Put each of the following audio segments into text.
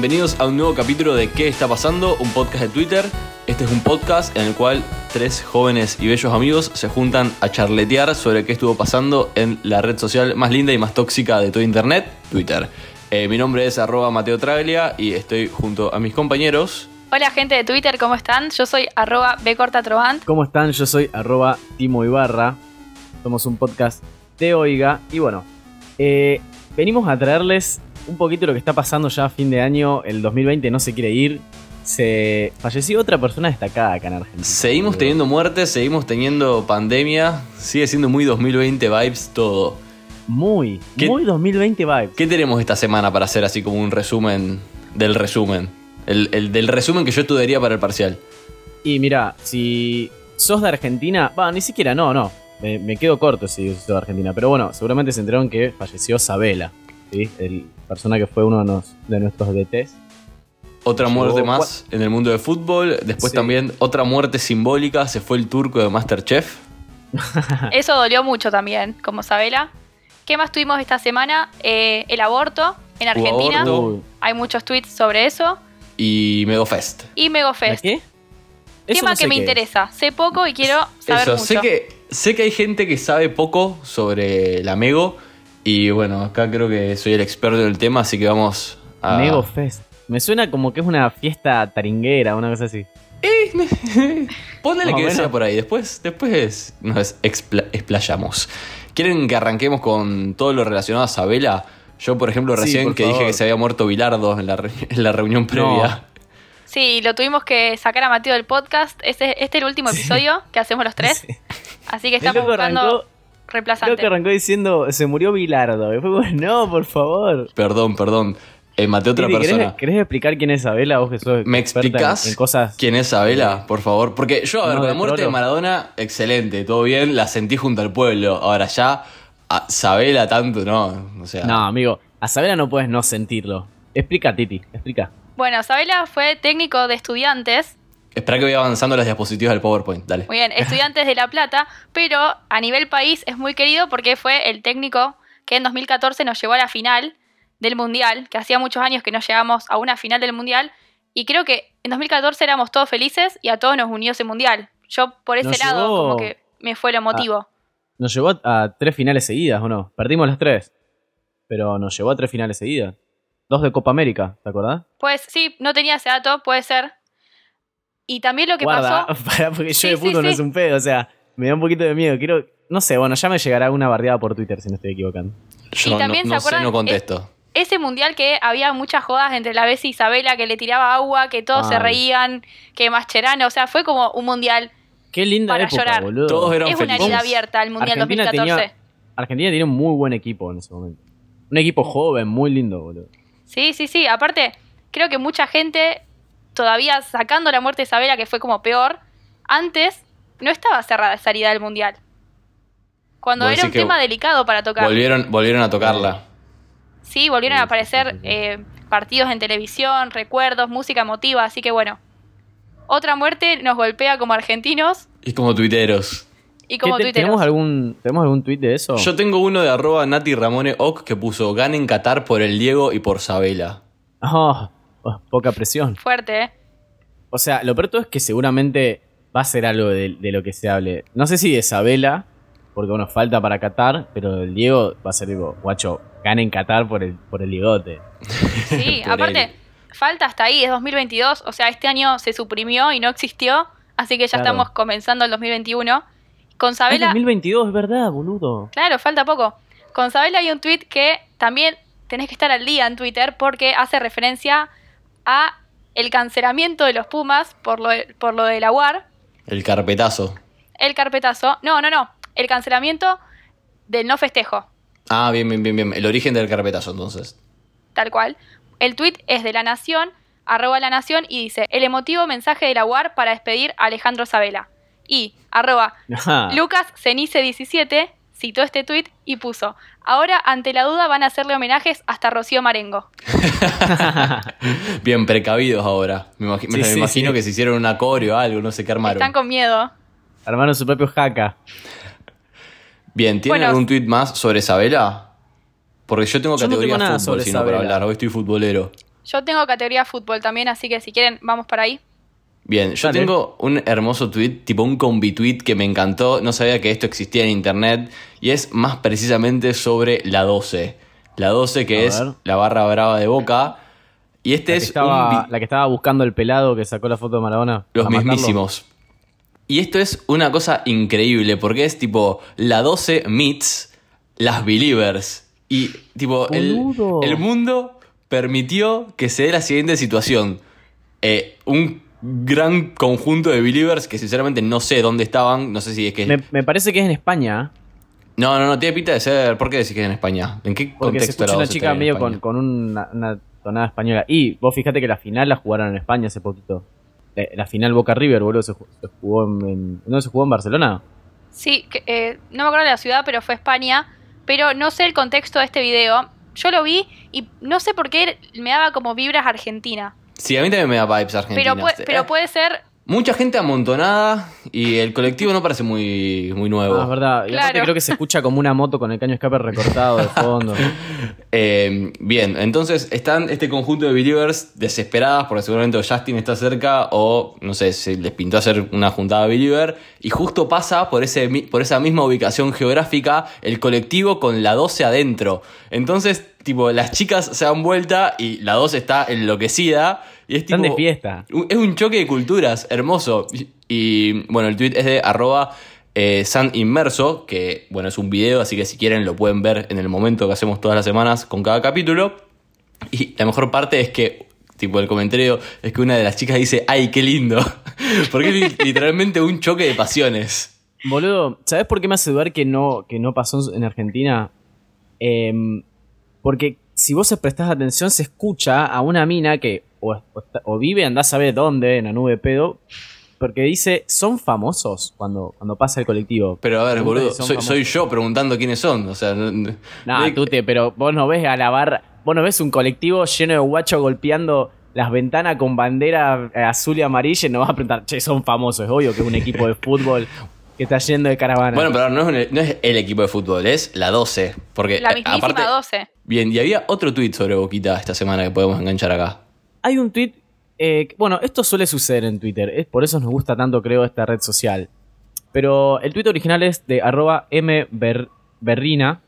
Bienvenidos a un nuevo capítulo de ¿Qué está pasando? Un podcast de Twitter. Este es un podcast en el cual tres jóvenes y bellos amigos se juntan a charletear sobre qué estuvo pasando en la red social más linda y más tóxica de todo Internet, Twitter. Eh, mi nombre es arroba Mateo Traglia y estoy junto a mis compañeros. Hola gente de Twitter, ¿cómo están? Yo soy arroba bcortatrovant. ¿Cómo están? Yo soy arroba Timo Ibarra. Somos un podcast de Oiga. Y bueno, eh, venimos a traerles un poquito lo que está pasando ya a fin de año. El 2020 no se quiere ir. Se falleció otra persona destacada acá en Argentina. Seguimos teniendo muertes, seguimos teniendo pandemia. Sigue siendo muy 2020 vibes todo. Muy, ¿Qué- muy 2020 vibes. ¿Qué tenemos esta semana para hacer así como un resumen del resumen? El, el del resumen que yo estudiaría para el parcial. Y mira, si sos de Argentina, va, ni siquiera, no, no. Me, me quedo corto si sos de Argentina. Pero bueno, seguramente se enteraron que falleció Sabela. ¿Sí? El persona que fue uno de, nos- de nuestros DTs. Otra Llegó muerte más en el mundo del fútbol. Después Sí. también otra muerte simbólica. Se fue el turco de Masterchef. Eso dolió mucho también, como Sabela. ¿Qué más tuvimos esta semana? Eh, el aborto en Argentina. aborto. Hay muchos tweets sobre eso. Y Megofest. Y ¿la Megofest. qué? Eso Tema no sé que me qué es. interesa. Sé poco y quiero saber Eso, mucho. sé que, sé que hay gente que sabe poco sobre la Mego. Y bueno, acá creo que soy el experto en el tema, así que vamos a. Mego Fest. Me suena como que es una fiesta taringuera, una cosa así. Ponele Más o que sea por ahí. Después, después nos expla- explayamos. ¿Quieren que arranquemos con todo lo relacionado a Sabela? Yo, por ejemplo, Sí, recién por que dije que se había muerto Bilardo en la, re- en la reunión previa. Sí, lo tuvimos que sacar a Mateo del podcast. Este, este es el último episodio que hacemos los tres. Sí. Así que estamos buscando arrancó, creo que arrancó diciendo se murió Bilardo. Y fue como, no, por favor. Perdón, perdón. Eh, maté a otra Titi, ¿querés, persona. querés explicar quién es Sabela? Vos que sos ¿Me experta en- explicás en, cosas. quién es Sabela, por favor? Porque yo, a ver, No, con la muerte de. Maradona, excelente, todo bien, la sentí junto al pueblo. Ahora ya, a Sabela tanto, no. O sea, No, amigo, a Sabela no puedes no sentirlo. Explica, Titi, explica. Bueno, Sabela fue técnico de estudiantes espera que vaya avanzando las diapositivas del PowerPoint, dale. Muy bien, Estudiantes de La Plata, pero a nivel país es muy querido porque fue el técnico que en 2014 nos llevó a la final del Mundial, que hacía muchos años que no llegamos a una final del Mundial, y creo que en 2014 éramos todos felices y a todos nos unió ese Mundial. Yo por ese Nos lado llevó como que me fue lo emotivo. Nos llevó a, a tres finales seguidas, ¿o no? Perdimos las tres. Pero nos llevó a tres finales seguidas. Dos de Copa América, ¿te acordás? Pues sí, no tenía ese dato, puede ser. Y también lo que Guarda, pasó... pará, porque yo Sí, de sí, fútbol no sí. es un pedo, o sea, me da un poquito de miedo. Quiero, no sé, bueno, ya me llegará una bardeada por Twitter si no estoy equivocando. Yo Y no- también no, se sé, acuerdan, no contesto. ese mundial que había muchas jodas entre la y Isabela, que le tiraba agua, que todos se reían, que Mascherano, o sea, fue como un mundial. Qué linda Para época, llorar. boludo. Todos eran es una felices. herida abierta el mundial Argentina 2014. tenía- Argentina tiene un muy buen equipo en ese momento. Un equipo joven, muy lindo, boludo. Sí, sí, sí. Aparte, creo que mucha gente, todavía sacando la muerte de Isabela, que fue como peor, antes no estaba cerrada esa herida del mundial. Cuando Vos era un tema delicado para tocar. Volvieron, volvieron a tocarla. Sí, volvieron Sí, a aparecer sí, sí. eh, partidos en televisión, recuerdos, música emotiva, así que bueno. Otra muerte nos golpea como argentinos Y como tuiteros. y como ¿Qué te- tuiteros. ¿Tenemos algún, ¿Tenemos algún tweet de eso? Yo tengo uno de arroba Nati Ramone Oc que puso ganen Qatar por el Diego y por Sabela. Oh, oh, poca presión. Fuerte, ¿eh? O sea, lo peor todo es que seguramente va a ser algo de, de lo que se hable. No sé si de Isabela, porque bueno, falta para Qatar, pero el Diego va a ser tipo, guacho, ganen Qatar por el, por el ligote. Sí, Por aparte, él. falta hasta ahí, es 2022, o sea, este año se suprimió y no existió, así que ya Claro. estamos comenzando el 2021. Con Sabela, 2022, es verdad, boludo. claro, falta poco. Con Sabela hay un tweet que también tenés que estar al día en Twitter porque hace referencia a el cancelamiento de los Pumas por lo de, por lo de la UAR, El carpetazo. el carpetazo, no, no, no, el cancelamiento del no festejo, Ah, bien, bien, bien, bien. El origen del carpetazo, entonces. tal cual. El tweet es de La Nación, arroba la nación y dice, el emotivo mensaje de la UAR para despedir a Alejandro Sabela. Y arroba Ajá. Lucas Cenice 17 citó este tuit y puso, ahora ante la duda van a hacerle homenajes hasta Rocío Marengo. Bien, precavidos ahora. Me, imagi- me Sí, sí, imagino sí. que se hicieron un acorio o algo, no sé qué armaron. Están con miedo. Armaron su propio jaca. Bien, ¿tienen Bueno. algún tweet más sobre Isabela? Porque yo tengo Yo no categoría tengo nada fútbol, si no para hablar. Hoy estoy futbolero. Yo tengo categoría fútbol también, así que si quieren, vamos para ahí. Bien, yo Dale. tengo un hermoso tweet, tipo un combi tweet que me encantó. No sabía que esto existía en internet. Y es más precisamente sobre la 12. La 12 que A es ver. la barra brava de Boca. Y este La es estaba, un vi- la que estaba buscando el pelado que sacó la foto de Maradona. Los matarlo. mismísimos. Y esto es una cosa increíble porque es tipo la 12 meets las Believers. Y tipo, el, el mundo permitió que se dé la siguiente situación. Eh, un gran conjunto de Believers que sinceramente no sé dónde estaban. No sé si es que... Me, me parece que es en España. No, no, no, tiene pinta de ser... ¿Por qué decís que es en España? ¿En qué Porque se contexto escucha la una 12 chica medio con, con una, una tonada española. Y vos fíjate que la final la jugaron en España hace poquito. Eh, La final Boca River, boludo, se, ju- se jugó en, en- ¿No se jugó en Barcelona? Sí, que, eh, no me acuerdo de la ciudad, pero fue España. Pero no sé el contexto de este video. Yo lo vi y no sé por qué me daba como vibras Argentina. Sí, a mí también me da vibes argentinas. Pero, pue- pero Eh, puede ser. Mucha gente amontonada y el colectivo no parece muy, muy nuevo. Ah, es verdad. Y aparte creo que se escucha como una moto con el caño escape recortado de fondo. Eh, bien, entonces están este conjunto de believers desesperadas porque seguramente o Justin está cerca o, no sé, se les pintó hacer una juntada believer y justo pasa por, ese, por esa misma ubicación geográfica el colectivo con la 12 adentro. Entonces, tipo, las chicas se dan vuelta y la 12 está enloquecida y es Están tipo... de fiesta. Es un choque de culturas, hermoso. Y, y, bueno, el tweet es de arroba eh, San Inmerso, que bueno, es un video, así que si quieren lo pueden ver en el momento que hacemos todas las semanas con cada capítulo. Y la mejor parte es que, tipo, el comentario es que una de las chicas dice, ¡ay, qué lindo! Porque es li- literalmente un choque de pasiones. Boludo, ¿sabes por qué me hace dudar que no, que no pasó en Argentina? Em, porque si vos prestás atención, se escucha a una mina que o, o está- o vive, andás a saber dónde, en la nube de pedo, porque dice, son famosos cuando, cuando pasa el colectivo. Pero a ver, boludo, soy, yo preguntando quiénes son. O sea, no- no- Nah, no- tute, pero vos no ves a la barra, vos no ves un colectivo lleno de guachos golpeando las ventanas con bandera azul y amarilla y no vas a preguntar, che, son famosos, es obvio que es un equipo de fútbol que está yendo de caravana. Bueno, pero no es, no es el equipo de fútbol, es la 12. Porque La mismísima aparte, 12. Bien, y había otro tweet sobre Boquita esta semana que podemos enganchar acá. Hay un tweet. eh, bueno, esto suele suceder en Twitter. Es por eso nos gusta tanto, creo, esta red social. Pero el tweet original es de arroba mberrina.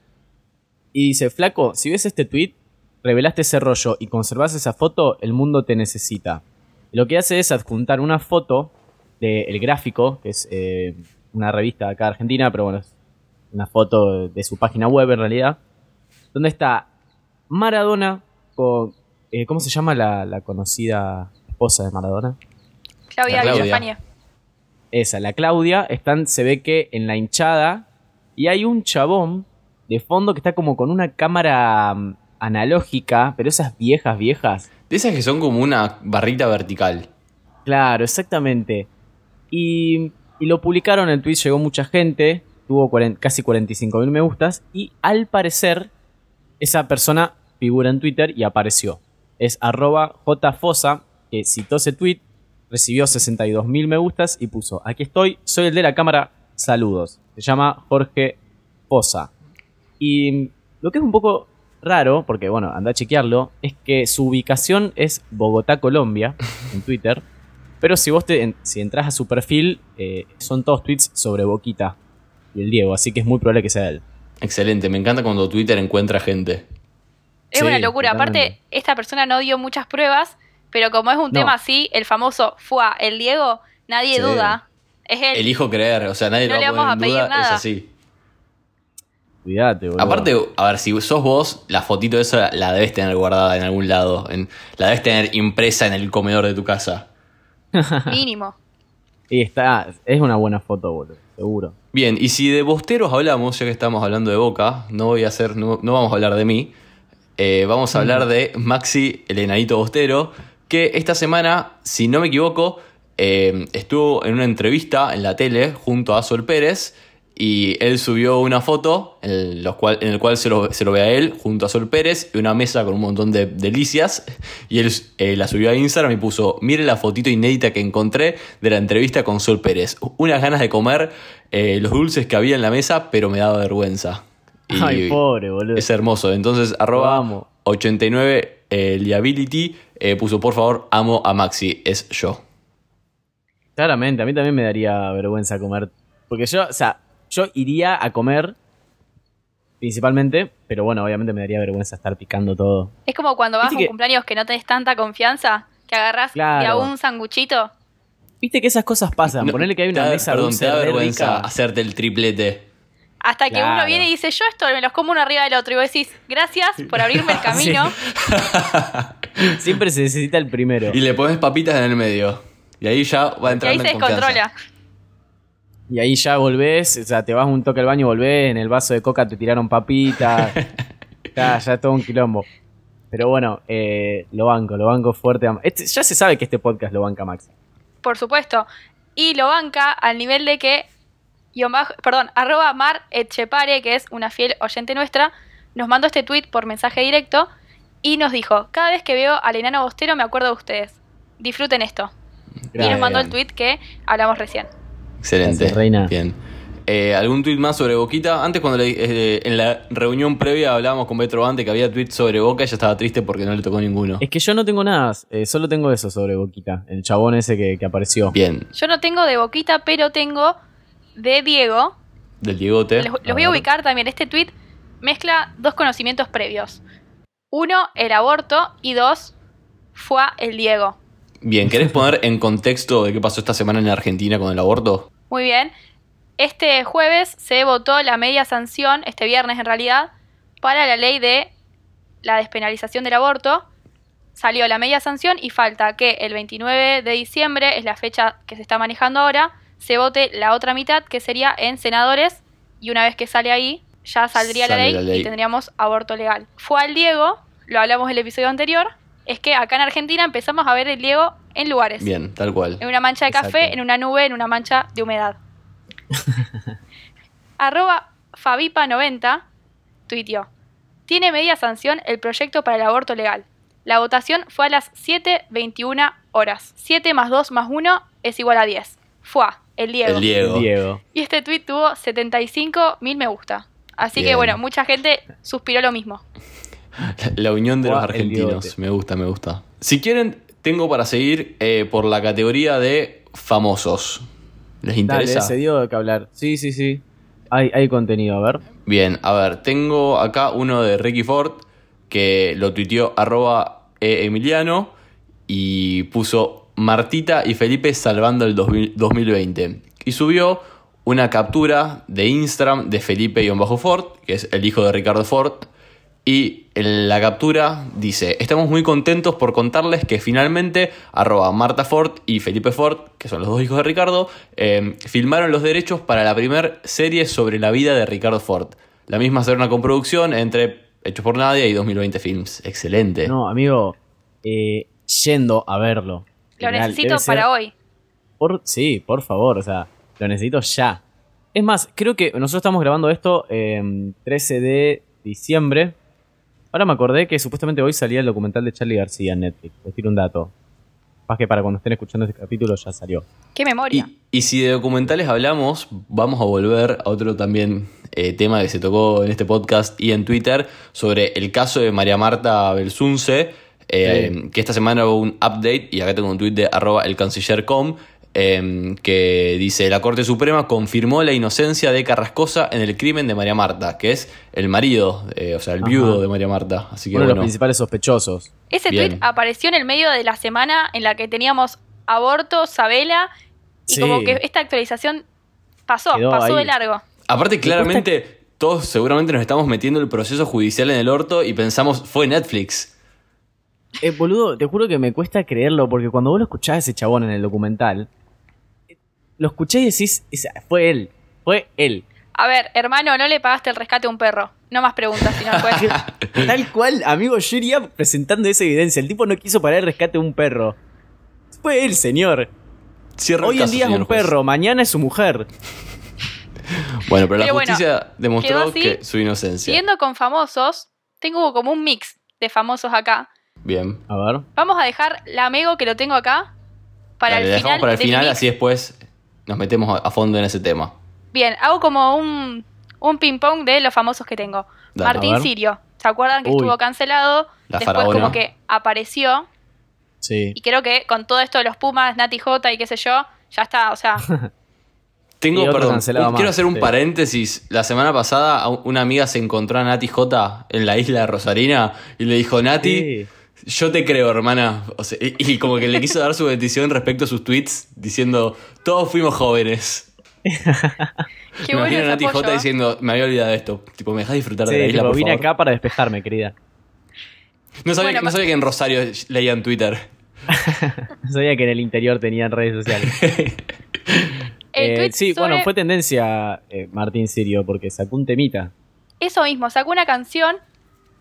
Y dice: Flaco, si ves este tweet, revelaste ese rollo y conservas esa foto, el mundo te necesita. Lo que hace es adjuntar una foto del gráfico, que es eh, una revista de acá de Argentina, pero bueno, es una foto de su página web en realidad. Donde está Maradona con. eh, ¿Cómo se llama la, la conocida esposa de Maradona? Claudia, Claudia. España. Esa, la Claudia. Están, se ve que en la hinchada. Y hay un chabón de fondo que está como con una cámara mm, analógica, pero esas viejas, viejas. De esas que son como una barrita vertical. Claro, exactamente. Y, y lo publicaron en Twitch, llegó mucha gente, tuvo cuaren- casi 45 mil me gustas, y al parecer esa persona figura en Twitter y apareció. Es arroba jfosa, que citó ese tweet, recibió 62 mil me gustas y puso, aquí estoy, soy el de la cámara, saludos. Se llama Jorge Fosa. Y lo que es un poco raro, porque bueno, anda a chequearlo, es que su ubicación es Bogotá, Colombia, en Twitter. Pero si vos te, en- si entras a su perfil, eh, son todos tweets sobre Boquita y el Diego, así que es muy probable que sea él. Excelente, me encanta cuando Twitter encuentra gente. Es Sí, una locura. Aparte, esta persona no dio muchas pruebas, pero como es un No. tema así, el famoso fue el Diego, nadie Sí. duda. Es él. Elijo creer, o sea, nadie No lo le va a vamos poner a en pedir duda, nada. es así. Cuídate, boludo. Aparte, a ver, si sos vos, la fotito de eso la, la debes tener guardada en algún lado. en- la debes tener impresa en el comedor de tu casa. Mínimo. Y está, es una buena foto, boludo, seguro. Bien, y si de bosteros hablamos, ya que estamos hablando de Boca, no voy a hacer, no, no vamos a hablar de mí. eh, vamos a hablar de Maxi, el enanito bostero, que esta semana, si no me equivoco, eh, estuvo en una entrevista en la tele junto a Sol Pérez y él subió una foto en, los cual, en el cual se lo, se lo ve a él junto a Sol Pérez y una mesa con un montón de delicias. Y él eh, la subió a Instagram y puso, mire la fotito inédita que encontré de la entrevista con Sol Pérez. Unas ganas de comer eh, los dulces que había en la mesa, pero me daba vergüenza. Y Ay, pobre, boludo. es hermoso. Entonces, arroba amo. 89 eh, liability puso, por favor, amo a Maxi, es yo. Claramente, a mí también me daría vergüenza comer. Porque yo, o sea, yo iría a comer principalmente, pero bueno, obviamente me daría vergüenza estar picando todo. Es como cuando vas a un que- cumpleaños que no tenés tanta confianza, que agarrás Claro. de a un sanguchito. Viste que esas cosas pasan. No, Ponerle que hay una da- mesa perdón, dulce te da vergüenza rica. hacerte el triplete. Hasta que Claro. uno viene y dice, yo esto me los como uno arriba del otro. Y vos decís, gracias por abrirme el camino. Siempre se necesita el primero. Y le pones papitas en el medio. Y ahí ya va Y ahí se descontrola. Y ahí ya volvés, o sea, te vas un toque al baño, volvés, en el vaso de coca te tiraron papitas. ya, ya todo un quilombo. Pero bueno, eh, lo banco, lo banco fuerte. a- Este- ya se sabe que este podcast lo banca Max. Por supuesto. Y lo banca al nivel de que, bajo- perdón, arroba Mar Etchepare, que es una fiel oyente nuestra, nos mandó este tweet por mensaje directo y nos dijo, cada vez que veo al enano bostero me acuerdo de ustedes. Disfruten esto. Y nos mandó el tweet que hablamos recién. Excelente. Gracias, reina. Bien. Eh, ¿Algún tweet más sobre Boquita? Antes, cuando le- eh, en la reunión previa hablábamos con Petro Ante que había tweets sobre Boca, ella estaba triste porque no le tocó ninguno. Es que yo no tengo nada, eh, solo tengo eso sobre Boquita, el chabón ese que, que apareció. Bien. Yo no tengo de boquita, pero tengo de Diego. Del Diegote. Los, los voy a ubicar también. Este tweet mezcla dos conocimientos previos. Uno, el aborto. Y dos, fue el Diego. Bien, ¿querés poner en contexto de qué pasó esta semana en Argentina con el aborto? Muy bien. Este jueves se votó la media sanción, este viernes en realidad, para la ley de la despenalización del aborto. Salió la media sanción y falta que el 29 de diciembre, es la fecha que se está manejando ahora, se vote la otra mitad, que sería en senadores, y una vez que sale ahí, ya saldría la ley, la ley. y tendríamos aborto legal. Fue al Diego, lo hablamos en el episodio anterior, es que acá en Argentina empezamos a ver el Diego en lugares. Bien, tal cual. En una mancha de café, en una nube, en una mancha de humedad. Arroba Fabipa90 tuiteó. Tiene media sanción el proyecto para el aborto legal. La votación fue a las 7.21 horas. 7 más 2 más 1 es igual a 10. Fue el Diego. El Diego. Diego. Y este tweet tuvo 75 mil me gusta. Así que bueno, mucha gente suspiró lo mismo. La unión de Buah, los argentinos. Me gusta, me gusta. Si quieren, tengo para seguir eh, por la categoría de famosos. ¿Les Dale, interesa? ese dio de que hablar. Sí, sí, sí. Hay, hay contenido, a ver. Bien, a ver, tengo acá uno de Ricky Ford que lo tuiteó arroba e Emiliano y puso Martita y Felipe salvando el 2000 2020. Y subió una captura de Instagram de Felipe-Ford, que es el hijo de Ricardo Ford. Y en la captura dice, estamos muy contentos por contarles que finalmente arroba Marta Ford y Felipe Ford, que son los dos hijos de Ricardo, eh, filmaron los derechos para la primera serie sobre la vida de Ricardo Ford. La misma será una coproducción entre Hechos por Nadia y 2020 Films. Excelente. No, amigo, eh, yendo a verlo. Lo necesito debe ser- para hoy. Por, sí, por favor, o sea, lo necesito ya. Es más, creo que nosotros estamos grabando esto eh, 13 de diciembre. Ahora me acordé que supuestamente hoy salía el documental de Charlie García en Netflix. Les tiro un dato. Más que para cuando estén escuchando este capítulo ya salió. Qué memoria. Y, y si de documentales hablamos, vamos a volver a otro también eh, tema que se tocó en este podcast y en Twitter sobre el caso de María Marta Belsunce, eh, Sí. que esta semana hubo un update, y acá tengo un tweet de arroba el canciller.com, eh, que dice, la Corte Suprema confirmó la inocencia de Carrascosa en el crimen de María Marta, que es el marido, eh, o sea, el Ajá. viudo de María Marta. Así que Uno de los principales sospechosos. Ese Bien. tweet apareció en el medio de la semana en la que teníamos aborto, Sabela, y Sí. como que esta actualización pasó, Quedó pasó de largo. aparte claramente... Todos seguramente nos estamos metiendo el proceso judicial en el orto y pensamos, fue Netflix. Eh, boludo, te juro que me cuesta creerlo porque cuando vos lo escuchás a ese chabón en el documental, lo escuché y decís, "Esa- fue él, fue él. A ver, hermano, no le pagaste el rescate a un perro. No más preguntas, si no después. Tal cual, amigo, yo iría presentando esa evidencia. El tipo no quiso parar el rescate de un perro. Fue él, señor. Cierra el Hoy en día es un juez. perro, mañana es su mujer. Bueno, pero la Pero justicia demostró así. que su inocencia. Siguiendo con famosos, tengo como un mix de famosos acá. Bien. A ver. Vamos a dejar la amigo que lo tengo acá para Dale, el la final. dejamos para el mi final, así después nos metemos a- fondo en ese tema. Bien, hago como un, un ping-pong de los famosos que tengo. Dale, Martín. Sirio. ¿Se acuerdan que Uy. estuvo cancelado? La Después faraona. como que apareció. Sí. Y creo que con todo esto de los Pumas, Nati J y qué sé yo, ya está, o sea, Tengo, perdón, quiero más, hacer un sí. paréntesis. La semana pasada una amiga se encontró a Nati J en la isla de Rosarina y le dijo, Nati, Sí. Yo te creo, hermana. O sea, y, y como que le quiso dar su bendición respecto a sus tweets diciendo, todos fuimos jóvenes. qué me bueno imagino a Nati J diciendo, me había olvidado de esto. Tipo, ¿me dejas disfrutar Sí, de la isla, tipo, por vine favor?" acá para despejarme, querida. No sabía, Bueno, no sabía que en Rosario leían Twitter. No sabía que en el interior tenían redes sociales. El Eh, sí, sobre bueno, fue tendencia eh, Martín Sirio porque sacó un temita. Eso mismo, sacó una canción.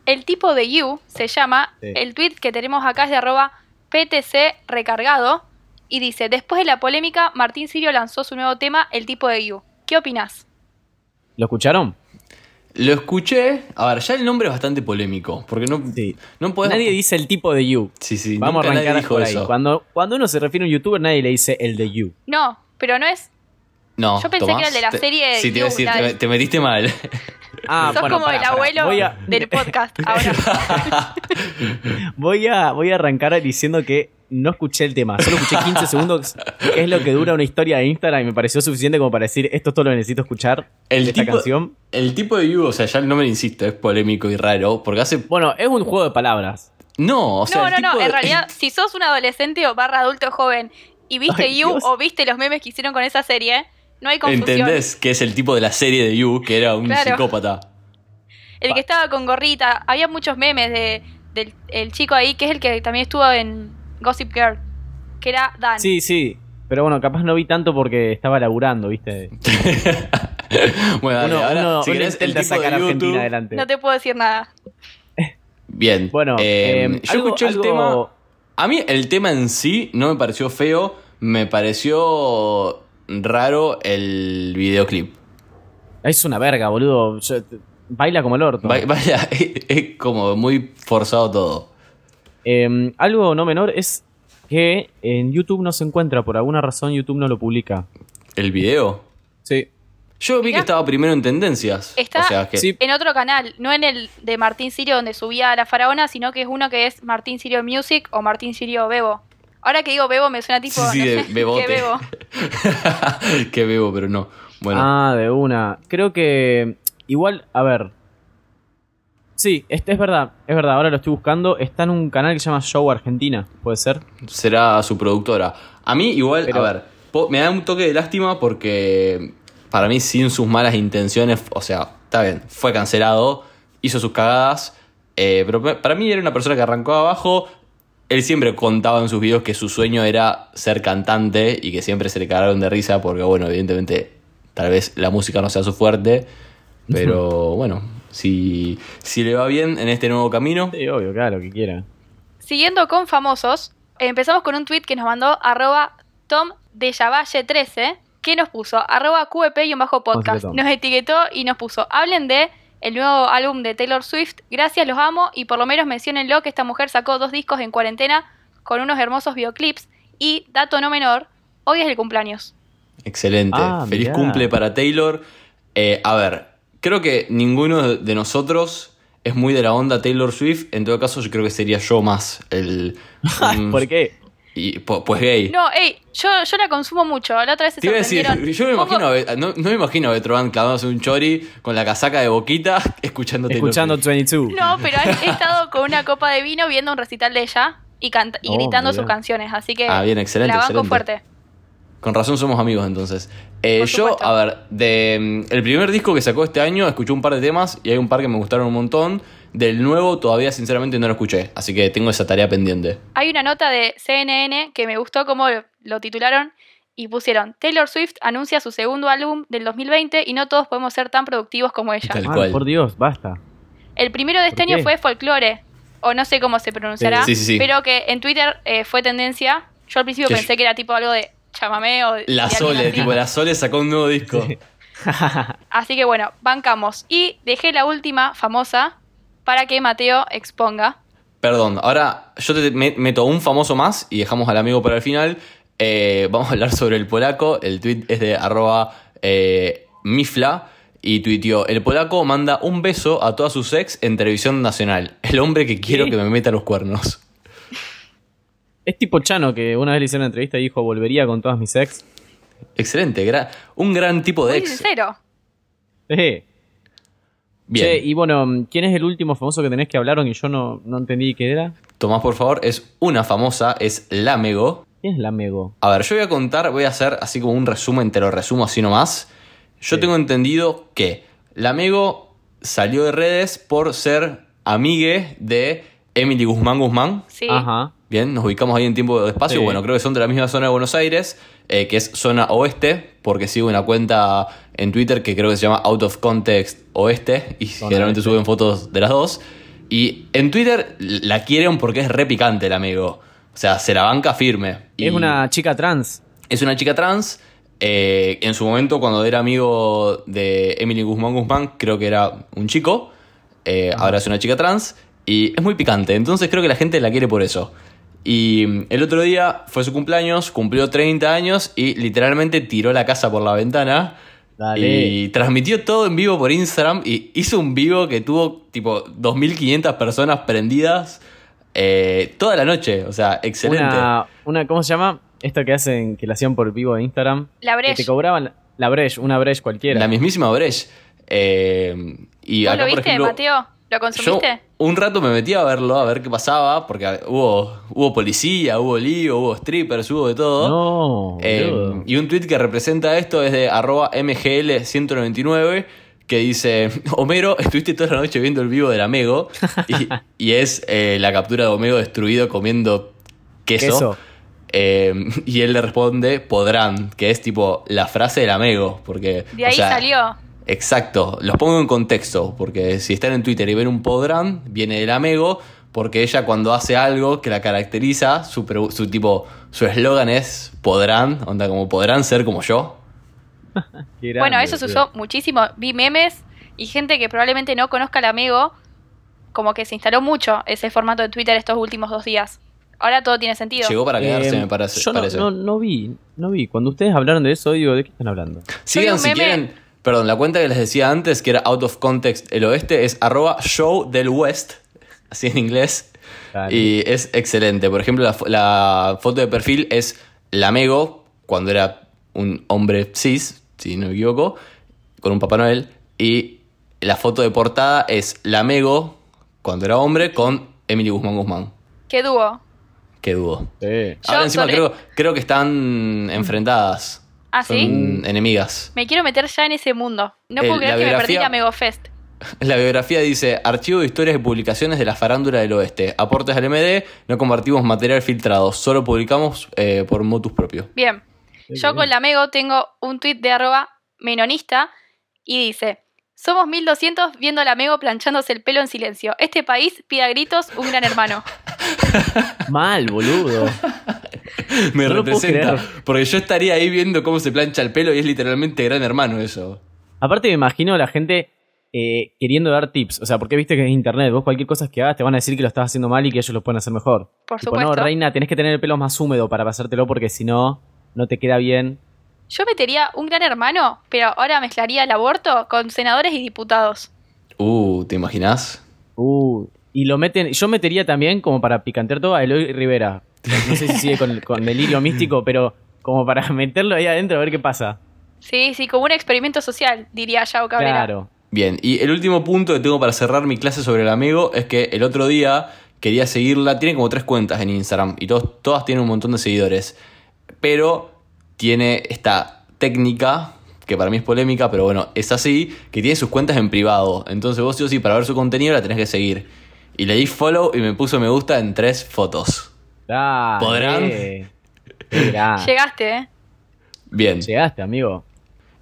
El tipo de You se llama. Sí. El tweet que tenemos acá es de arroba PTC recargado. Y dice: Después de la polémica, Martín Sirio lanzó su nuevo tema, El tipo de You. ¿Qué opinas? ¿Lo escucharon? Lo escuché. A ver, ya el nombre es bastante polémico. Porque no, Sí. no podés- Nadie dice el tipo de You. Sí, sí, Vamos a arrancar dijo por ahí. eso. Cuando, cuando uno se refiere a un youtuber, nadie le dice el de You. No, pero no es. No, Yo pensé Tomás, que era el de la te- serie de Sí, te iba a You, decir, te, de- te metiste mal. Ah, Sos bueno, como el abuelo Voy a, del podcast ahora. voy, a, voy a arrancar diciendo que no escuché el tema. Solo escuché 15 segundos, que es lo que dura una historia de Instagram y me pareció suficiente como para decir esto es todo lo que necesito escuchar El de esta tipo, canción. el tipo de You, o sea, ya el nombre, insisto, es polémico y raro. Porque hace. Bueno, es un juego de palabras. No, o sea. no, el no, no. En realidad, si sos un adolescente o barra adulto joven y viste Ay, You Dios. o viste los memes que hicieron con esa serie, no hay confusión. ¿Entendés que es el tipo de la serie de You, que era un Claro. psicópata? El que estaba con gorrita. Había muchos memes de, del el chico ahí, que es el que también estuvo en Gossip Girl. Que era Dan. Sí, sí. Pero bueno, capaz no vi tanto porque estaba laburando, ¿viste? bueno, dale, Uno, ahora, uno- si querés, el tipo sacar de a Argentina YouTube. adelante. No te puedo decir nada. Bien. Bueno, eh, eh, yo algo- escuché el algo- tema. A mí el tema en sí no me pareció feo, me pareció raro el videoclip. Es una verga, boludo. Yo- baila como el orto. Vaya, es, es como muy forzado todo. Eh, algo no menor es que en YouTube no se encuentra. Por alguna razón YouTube no lo publica. ¿El video? Sí. Yo vi Mirá. que estaba primero en tendencias. Está- o sea que Sí. En otro canal, no en el de Martín Sirio donde subía a la faraona, sino que es uno que es Martín Sirio Music o Martín Sirio Bebo. Ahora que digo Bebo me suena tipo. Sí, sí, no sé, bebote. ¿qué Bebo? que bebo, pero no. Bueno, Ah, de una. Creo que. Igual, a ver. Sí, este es verdad. Es verdad, ahora lo estoy buscando. Está en un canal que se llama Show Argentina. ¿Puede ser? será su productora. A mí igual, Pero- a ver, me da un toque de lástima porque para mí sin sus malas intenciones, o sea, está bien, fue cancelado, hizo sus cagadas, eh, pero pa- para mí era una persona que arrancó abajo. Él siempre contaba en sus videos que su sueño era ser cantante y que siempre se le cagaron de risa porque, bueno, evidentemente tal vez la música no sea su fuerte, pero bueno, si, si le va bien en este nuevo camino, Sí, obvio, claro, que quiera. Siguiendo con famosos, empezamos con un tweet que nos mandó arroba Tom de Yavalle 13, que nos puso arroba QEP-podcast. Tom. Nos etiquetó y nos puso, hablen de el nuevo álbum de Taylor Swift, gracias, los amo, y por lo menos menciónenlo que esta mujer sacó dos discos en cuarentena con unos hermosos videoclips. Y, dato no menor, hoy es el cumpleaños. Excelente. Ah, Feliz mirá. cumple para Taylor. Eh, a ver, creo que ninguno de- nosotros es muy de la onda Taylor Swift. En todo caso, yo creo que sería yo más el. un- ¿Por qué? Y, pu- pues gay. No, hey, yo, yo la consumo mucho. La otra vez se Te iba a decir, sorprendieron. yo me imagino a no, no me imagino a Betroban clavándose un chori con la casaca de boquita escuchando Escuchando Swift. 22. No, pero he, he estado con una copa de vino viendo un recital de ella y, canta- y Oh, gritando sus canciones. Así que Ah, bien, excelente, la banco excelente. fuerte. Con razón somos amigos entonces. Eh, yo, a ver, de mm, el primer disco que sacó este año, escuché un par de temas y hay un par que me gustaron un montón. Del nuevo todavía sinceramente no lo escuché, así que tengo esa tarea pendiente. Hay una nota de CNN que me gustó como lo, titularon y pusieron, Taylor Swift anuncia su segundo álbum del 2020 y no todos podemos ser tan productivos como ella. Tal Ah, por Dios, basta. El primero de este ¿Por año qué? fue Folklore, o no sé cómo se pronunciará, Sí, sí, sí. pero que en Twitter eh, fue tendencia. Yo al principio Que pensé yo- que era tipo algo de chamamé o de La Sole, tipo, la Sole sacó un nuevo disco. Así que bueno, bancamos. Y dejé la última famosa para que Mateo exponga. Perdón, ahora yo te me- meto un famoso más y dejamos al amigo para el final. Eh, vamos a hablar sobre el polaco. El tweet es de arroba eh, mifla y tuiteó, el polaco manda un beso a todas sus ex en televisión nacional. El hombre que quiero ¿Qué? que me meta los cuernos. Es tipo Chano que una vez le hicieron una entrevista y dijo volvería con todas mis ex. Excelente, gra- un gran tipo de Muy ex. sincero. Eh. Bien, Che, y bueno, ¿quién es el último famoso que tenés que hablaron y yo no, no entendí qué era? Tomás, por favor, es una famosa, es Lamego. ¿Quién es la Mego? A ver, yo voy a contar, voy a hacer así como un resumen, te lo resumo así nomás. Yo Sí. tengo entendido que Lamego salió de redes por ser amigue de Emily Guzmán Guzmán. Sí. Ajá. Bien, nos ubicamos ahí en tiempo de espacio. Sí. Bueno, creo que son de la misma zona de Buenos Aires, eh, que es zona oeste, porque sigo una cuenta en Twitter que creo que se llama Out of Context Oeste, y Zona generalmente suben fotos de las dos. Y en Twitter la quieren porque es re picante el amigo. O sea, se la banca firme. Y Es una chica trans. es una chica trans. eh, en su momento, cuando era amigo de Emily Guzmán Guzmán, creo que era un chico. eh, ahora es una chica trans. Y es muy picante. Entonces creo que la gente la quiere por eso. Y el otro día fue su cumpleaños, cumplió 30 años y literalmente tiró la casa por la ventana. Dale. Y transmitió todo en vivo por Instagram y hizo un vivo que tuvo tipo 2.500 personas prendidas eh, toda la noche. O sea, excelente. Una, una, ¿cómo se llama? Esto que hacen, que la hacían por vivo de Instagram. La Que te Breche. cobraban la, Breche, una Breche cualquiera. La mismísima Brecht. Eh, y ¿Vos acá, lo por viste, ejemplo, Mateo? ¿Lo yo consumiste? un rato me metí a verlo, a ver qué pasaba, porque hubo, hubo policía, hubo lío, hubo strippers, hubo de todo. No, Eh, y un tweet que representa esto es de arroba mgl199 que dice, Homero, estuviste toda la noche viendo el vivo del Amego y, y es eh, la captura de Homero destruido comiendo queso. Queso. Eh, y él le responde, podrán, que es tipo la frase del Amego, porque... De o ahí sea, salió. Exacto, los pongo en contexto, porque si están en Twitter y ven un podrán, viene del Amego, porque ella cuando hace algo que la caracteriza, su, tipo, su eslogan es podrán, onda como podrán ser como yo. Bueno, eso se usó muchísimo. Vi memes y gente que probablemente no conozca al amigo, como que se instaló mucho ese formato de Twitter estos últimos dos días. Ahora todo tiene sentido. Llegó para quedarse, Eh, me parece. Yo no, parece. no, no vi, no vi. Cuando ustedes hablaron de eso, digo, ¿de qué están hablando? Sigan si quieren. Perdón, la cuenta que les decía antes, que era out of context el oeste, es arroba show del west, así en inglés. Dale. Y es excelente. Por ejemplo, la, la foto de perfil es Lamego, cuando era un hombre cis, si no me equivoco, con un Papá Noel. Y la foto de portada es Lamego, cuando era hombre, con Emily Guzmán Guzmán. ¿Qué dúo? Qué dudo. Sí. Yo Ahora encima creo, creo que están enfrentadas. ¿Ah, sí? Enemigas. Me quiero meter ya en ese mundo. No El- puedo creer que me perdí la Megofest. La biografía dice, archivo de historias y publicaciones de la farándula del oeste. Aportes al MD, no compartimos material filtrado, solo publicamos eh, por motus propio. Bien. Yo con la Mego tengo un tweet de arroba menonista y dice: Somos 1200 viendo a la Mego planchándose el pelo en silencio. Este país pida gritos un gran hermano. Mal, boludo. Me No representa, porque yo estaría ahí viendo cómo se plancha el pelo y es literalmente gran hermano eso. Aparte me imagino a la gente eh, queriendo dar tips. O sea, porque viste que en internet vos cualquier cosa que hagas te van a decir que lo estás haciendo mal y que ellos lo pueden hacer mejor. Por Tipo, supuesto. no, reina, tenés que tener el pelo más húmedo para pasártelo porque si no, no te queda bien. Yo metería un gran hermano, pero ahora mezclaría el aborto con senadores y diputados. Uh, ¿te imaginas? Uh, y lo meten. Yo metería también, como para picantear todo, a Eloy Rivera. No sé si sigue con, con delirio místico, pero como para meterlo ahí adentro a ver qué pasa. Sí, sí, como un experimento social, diría Yao Cabrera. Claro. Bien, y el último punto que tengo para cerrar mi clase sobre el amigo es que el otro día quería seguirla, tiene como tres cuentas en Instagram y todos, todas tienen un montón de seguidores, pero tiene esta técnica, que para mí es polémica, pero bueno, es así, que tiene sus cuentas en privado, entonces vos sí o sí para ver su contenido la tenés que seguir. Y le di follow y me puso me gusta en tres fotos. Dale. ¿Podrán? Llegaste, ¿eh? Bien. Llegaste, amigo.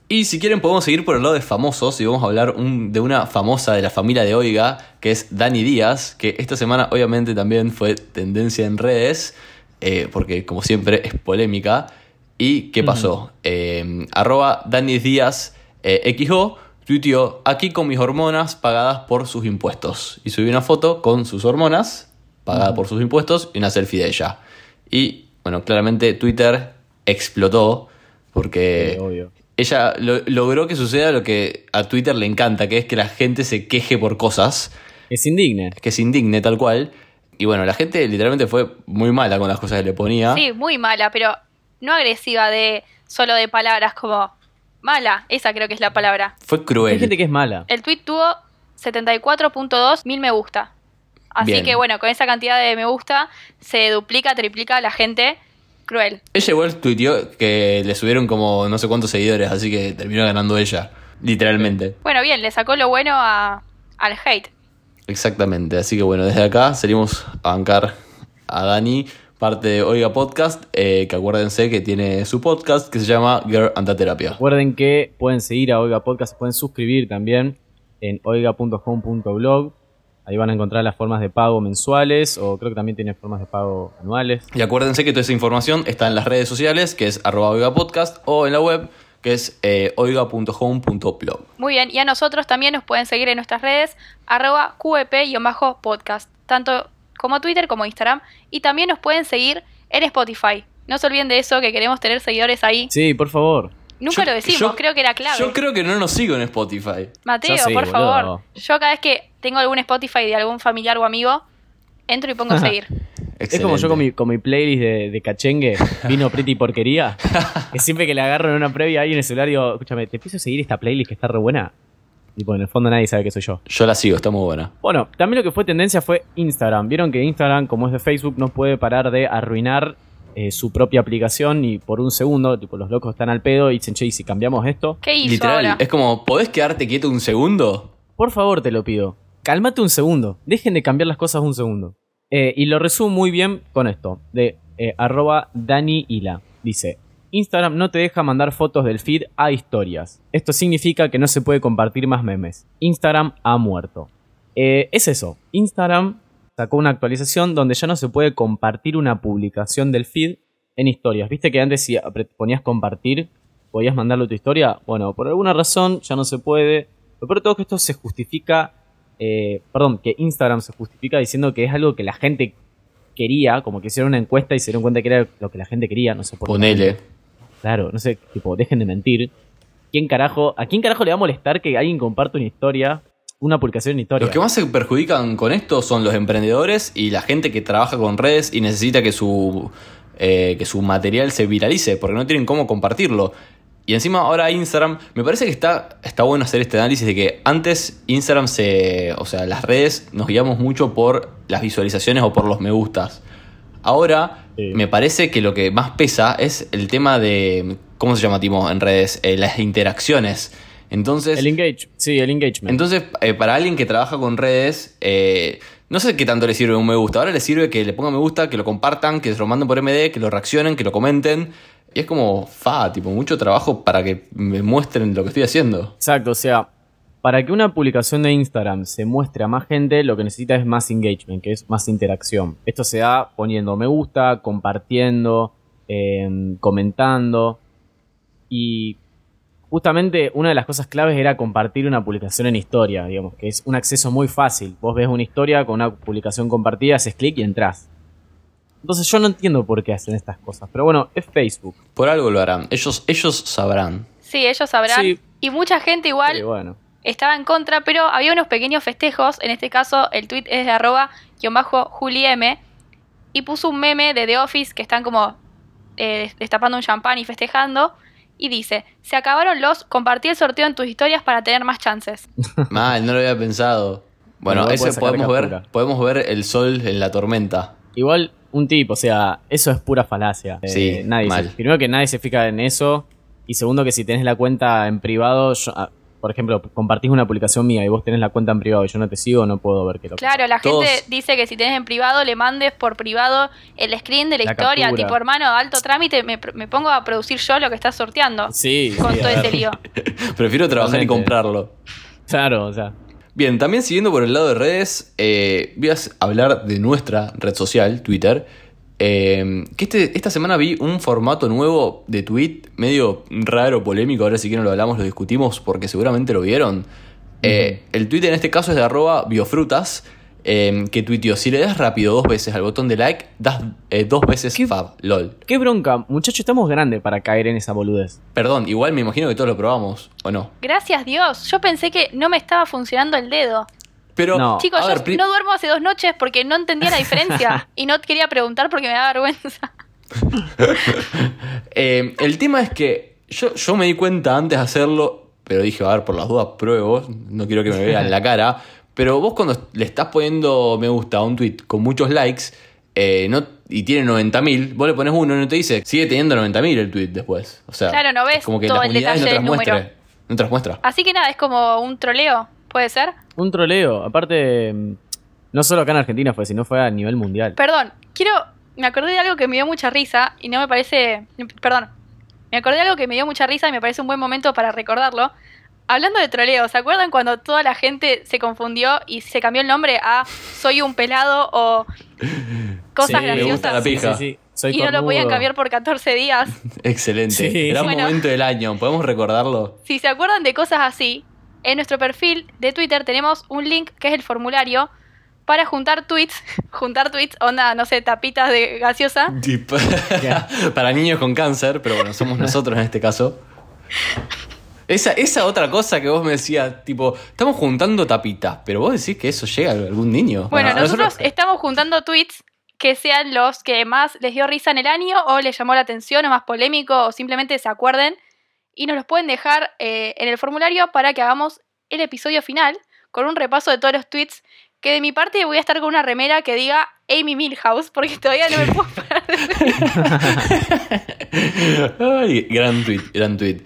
Y si quieren podemos seguir por el lado de famosos y vamos a hablar un- de una famosa de la familia de Oiga, que es Dani Díaz, que esta semana obviamente también fue tendencia en redes, eh, porque como siempre es polémica. ¿Y qué pasó? Eh, arroba Dani Díaz eh, XO tuiteó aquí con mis hormonas pagadas por sus impuestos. Y subió una foto con sus hormonas pagadas por sus impuestos y una selfie de ella. Y bueno, claramente Twitter explotó porque Sí, obvio. ella lo- logró que suceda lo que a Twitter le encanta, que es que la gente se queje por cosas, Es indigne. que se indigne tal cual. Y bueno, la gente literalmente fue muy mala con las cosas que le ponía. Sí, muy mala, pero no agresiva de solo de palabras como mala, esa creo que es la palabra. Fue cruel. Hay gente que es mala. El tweet tuvo 74.2 mil me gusta. Así Bien. que bueno, con esa cantidad de me gusta se duplica, triplica la gente cruel. Ella igual tuiteó que le subieron como no sé cuántos seguidores, así que terminó ganando ella. Literalmente. Bueno, bien, le sacó lo bueno a, al hate. Exactamente. Así que bueno, desde acá salimos a bancar a Dani, parte de Oiga Podcast, eh, que acuérdense que tiene su podcast que se llama Girl Antaterapia. Recuerden que pueden seguir a Oiga Podcast, pueden suscribir también en oiga.home.blog. Ahí van a encontrar las formas de pago mensuales o creo que también tiene formas de pago anuales. Y acuérdense que toda esa información está en las redes sociales, que es arroba Oiga Podcast, o en la web, que es eh, oiga.home.blog. Muy bien, y a nosotros también nos pueden seguir en nuestras redes, arroba QEP-podcast, tanto como Twitter como Instagram, y también nos pueden seguir en Spotify. No se olviden de eso, que queremos tener seguidores ahí. Sí, por favor. Nunca Yo- lo decimos, yo- creo que era clave. Yo creo que no nos sigo en Spotify. Mateo, sí, por boludo. favor. Yo cada vez que tengo algún Spotify de algún familiar o amigo, entro y pongo seguir. Es como yo con mi, con mi playlist de, de cachengue, vino pretty porquería. que siempre que le agarro en una previa ahí en el celular digo, escúchame, ¿te empiezo a seguir esta playlist que está re buena? Y pues en el fondo nadie sabe que soy yo. Yo la sigo, está muy buena. Bueno, también lo que fue tendencia fue Instagram. Vieron que Instagram, como es de Facebook, no puede parar de arruinar eh, su propia aplicación y por un segundo, tipo, los locos están al pedo y dicen, che, ¿y si cambiamos esto? ¿Qué hizo Literal, ahora? es como, ¿podés quedarte quieto un segundo? Por favor, te lo pido. Cálmate un segundo. Dejen de cambiar las cosas un segundo. Eh, y lo resumo muy bien con esto. De eh, arroba Dani Hila. Dice, Instagram no te deja mandar fotos del feed a historias. Esto significa que no se puede compartir más memes. Instagram ha muerto. Eh, es eso. Instagram sacó una actualización donde ya no se puede compartir una publicación del feed en historias. ¿Viste que antes si ponías compartir, podías mandarlo a tu historia? Bueno, por alguna razón ya no se puede. Lo todo es que esto se justifica, eh, perdón, que Instagram se justifica diciendo que es algo que la gente quería, como que hicieron una encuesta y se dieron cuenta que era lo que la gente quería, no sé qué. Claro, no sé, tipo, dejen de mentir. ¿Quién carajo, ¿A quién carajo le va a molestar que alguien comparte una historia, una publicación en historia? Los que más se perjudican con esto son los emprendedores y la gente que trabaja con redes y necesita que su, eh, que su material se viralice, porque no tienen cómo compartirlo. Y encima ahora Instagram, me parece que está, está bueno hacer este análisis de que antes Instagram se, o sea, las redes nos guiamos mucho por las visualizaciones o por los me gustas. Ahora Sí. me parece que lo que más pesa es el tema de, ¿cómo se llama, Timo, en redes? Eh, las interacciones. Entonces, El engage, sí, el engagement. entonces, eh, para alguien que trabaja con redes, eh, no sé qué tanto le sirve un me gusta. Ahora le sirve que le pongan me gusta, que lo compartan, que se lo manden por MD, que lo reaccionen, que lo comenten. Y es como, fa, tipo, mucho trabajo para que me muestren lo que estoy haciendo. Exacto, o sea, para que una publicación de Instagram se muestre a más gente, lo que necesita es más engagement, que es más interacción. Esto se da poniendo me gusta, compartiendo, eh, comentando. Y justamente una de las cosas claves era compartir una publicación en historia, digamos, que es un acceso muy fácil. Vos ves una historia con una publicación compartida, haces clic y entras. Entonces yo no entiendo por qué hacen estas cosas, pero bueno, es Facebook. Por algo lo harán. Ellos, ellos sabrán. Sí, ellos sabrán. Sí. Y mucha gente igual Sí, bueno. Estaba en contra, pero había unos pequeños festejos. En este caso, el tweet es de arroba guion bajo Juli M. Y puso un meme de The Office que están como eh, destapando un champán y festejando. Y dice, se acabaron los, compartí el sorteo en tus historias para tener más chances. Mal, no lo había pensado. Bueno, sacar podemos ver, podemos ver el sol en la tormenta. Igual, un tip, o sea, eso es pura falacia. Eh, Sí, nadie mal. se- primero que nadie se fija en eso. Y segundo que si tenés la cuenta en privado, yo- ah, por ejemplo, compartís una publicación mía y vos tenés la cuenta en privado y yo no te sigo, no puedo ver que lo Claro, la Todos- gente dice que si tenés en privado le mandes por privado el screen de la, La historia, captura. tipo hermano, alto trámite, me, me pongo a producir yo lo que estás sorteando. Sí, Con sí, todo ese lío. Prefiero trabajar y comprarlo. Claro, o sea. Bien, también siguiendo por el lado de redes, eh, voy a hablar de nuestra red social, Twitter. Eh, que este- esta semana vi un formato nuevo de tweet, medio raro, polémico. Ahora si quieren lo hablamos, lo discutimos porque seguramente lo vieron. Eh, El tweet en este caso es de arroba biofrutas, eh, que tuiteó, si le das rápido dos veces al botón de like, das eh, dos veces ¿Qué? fab, lol. Qué bronca, muchachos, estamos grandes para caer en esa boludez. Perdón, igual me imagino que todos lo probamos, ¿o no? Gracias Dios, yo pensé que no me estaba funcionando el dedo. Pero, No. Chicos, yo ver, no duermo hace dos noches porque no entendía la diferencia y no quería preguntar porque me da vergüenza. Eh, el tema es que yo, yo me di cuenta antes de hacerlo, pero dije, a ver, por las dudas pruebo, no quiero que me vean la cara. Pero vos cuando le estás poniendo me gusta a un tweet con muchos likes eh, no, y tiene 90.000, vos le pones uno y no te dice, sigue teniendo 90.000 el tweet después. O sea, Claro, no ves es como que todo las el unidades no te detalle las muestre. No te las muestra. Así que nada, es como un troleo, ¿puede ser? Un troleo, aparte, no solo acá en Argentina fue, sino fue a nivel mundial. Perdón, quiero. Me acordé de algo que me dio mucha risa y no me parece. Perdón. Me acordé de algo que me dio mucha risa y me parece un buen momento para recordarlo. Hablando de troleo, ¿se acuerdan cuando toda la gente se confundió y se cambió el nombre a Soy un pelado o cosas Sí, me gusta la graciosas? pija. Sí, sí, soy Y no lo podían cambiar por 14 días. Excelente. Sí. Gran Bueno. momento del año. ¿Podemos recordarlo? Si se acuerdan de cosas así, en nuestro perfil de Twitter tenemos un link que es el formulario para juntar tweets. juntar tweets, onda, no sé, tapitas de gaseosa. Tipo- Ya. Para niños con cáncer, pero bueno, somos nosotros en este caso. Esa, esa otra cosa que vos me decías, tipo, estamos juntando tapitas, pero vos decís que eso llega a algún niño. Bueno, nosotros estamos juntando tweets que sean los que más les dio risa en el año o les llamó la atención o más polémico o simplemente se acuerden y nos los pueden dejar eh, en el formulario para que hagamos el episodio final con un repaso de todos los tweets que de mi parte voy a estar con una remera que diga Amy Milhouse porque todavía no me puedo parar de Ay, gran tweet, gran tweet.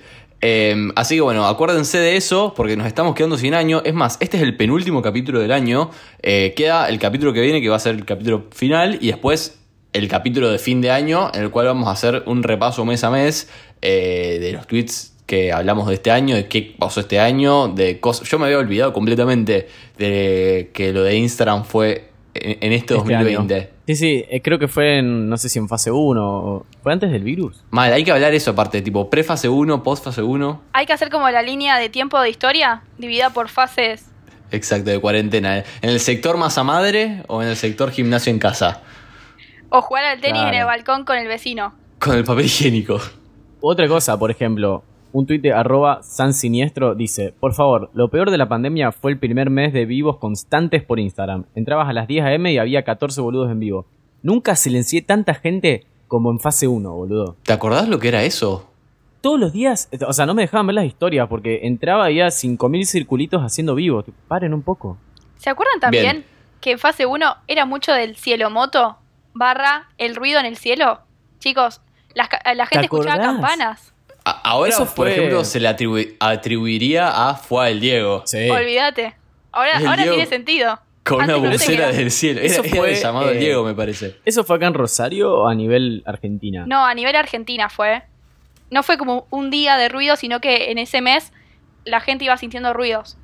Eh, así que bueno, acuérdense de eso porque nos estamos quedando sin año. Es más, este es el penúltimo capítulo del año. Eh, queda el capítulo que viene que va a ser el capítulo final y después el capítulo de fin de año en el cual vamos a hacer un repaso mes a mes eh, de los tweets que hablamos de este año, de qué pasó este año, de cosas. Yo me había olvidado completamente de que lo de Instagram fue en, en este, Este 2020. año. Sí, sí, eh, creo que fue en, no sé si en fase 1 o... ¿Fue antes del virus? Mal, hay que hablar eso aparte, tipo prefase 1, postfase 1. Hay que hacer como la línea de tiempo de historia dividida por fases. Exacto, de cuarentena. ¿En el sector masa madre o en el sector gimnasio en casa? O jugar al tenis Claro. en el balcón con el vecino. Con el papel higiénico. Otra cosa, por ejemplo, un tuit de arroba San Siniestro dice, por favor, lo peor de la pandemia fue el primer mes de vivos constantes por Instagram. Entrabas a las 10 am y había 14 boludos en vivo. Nunca silencié tanta gente como en fase 1, boludo. ¿Te acordás lo que era eso? Todos los días, o sea, no me dejaban ver las historias porque entraba y había 5.000 circulitos haciendo vivos. Paren un poco. ¿Se acuerdan también Bien. que en fase 1 era mucho del cielo moto barra el ruido en el cielo? Chicos, la gente escuchaba acordás? campanas. A- ahora, Eso por fue- ejemplo, se le atribu- atribuiría a Fue el Diego. Sí. Olvídate. Ahora, El ahora Diego. tiene sentido. Con una Antes no del cielo. Era, Eso era fue, llamado el eh, Diego, me parece. ¿Eso fue acá en Rosario o a nivel Argentina? No, a nivel Argentina fue. No fue como un día de ruido, sino que en ese mes la gente iba sintiendo ruidos.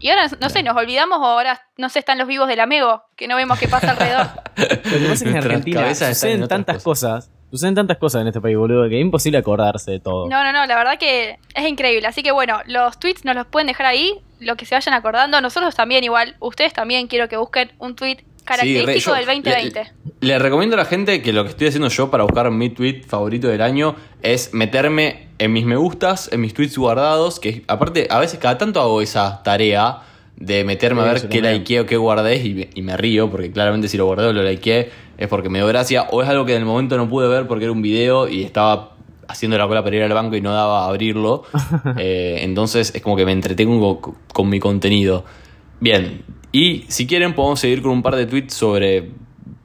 Y ahora, no sé, nos olvidamos o ahora, no sé, están los vivos del Amego, que no vemos qué pasa alrededor. Lo que pasa es que en Argentina suceden tantas cosas. Suceden tantas cosas en este país, boludo, que es imposible acordarse de todo. No, no, no, la verdad que es increíble. Así que bueno, los tweets nos los pueden dejar ahí, lo que se vayan acordando. Nosotros también igual, ustedes también quiero que busquen un tweet característico Sí, re- yo- del 2020. Le, le recomiendo a la gente que lo que estoy haciendo yo para buscar mi tweet favorito del año es meterme en mis me gustas, en mis tweets guardados, que aparte a veces cada tanto hago esa tarea de meterme Sí, a ver qué likeé o qué guardé y, me- y me río, porque claramente si lo guardé o lo likeé es porque me dio gracia, o es algo que en el momento no pude ver porque era un video y estaba haciendo la cola para ir al banco y no daba a abrirlo. Eh, entonces es como que me entretengo con, con mi contenido. Bien, y si quieren podemos seguir con un par de tweets sobre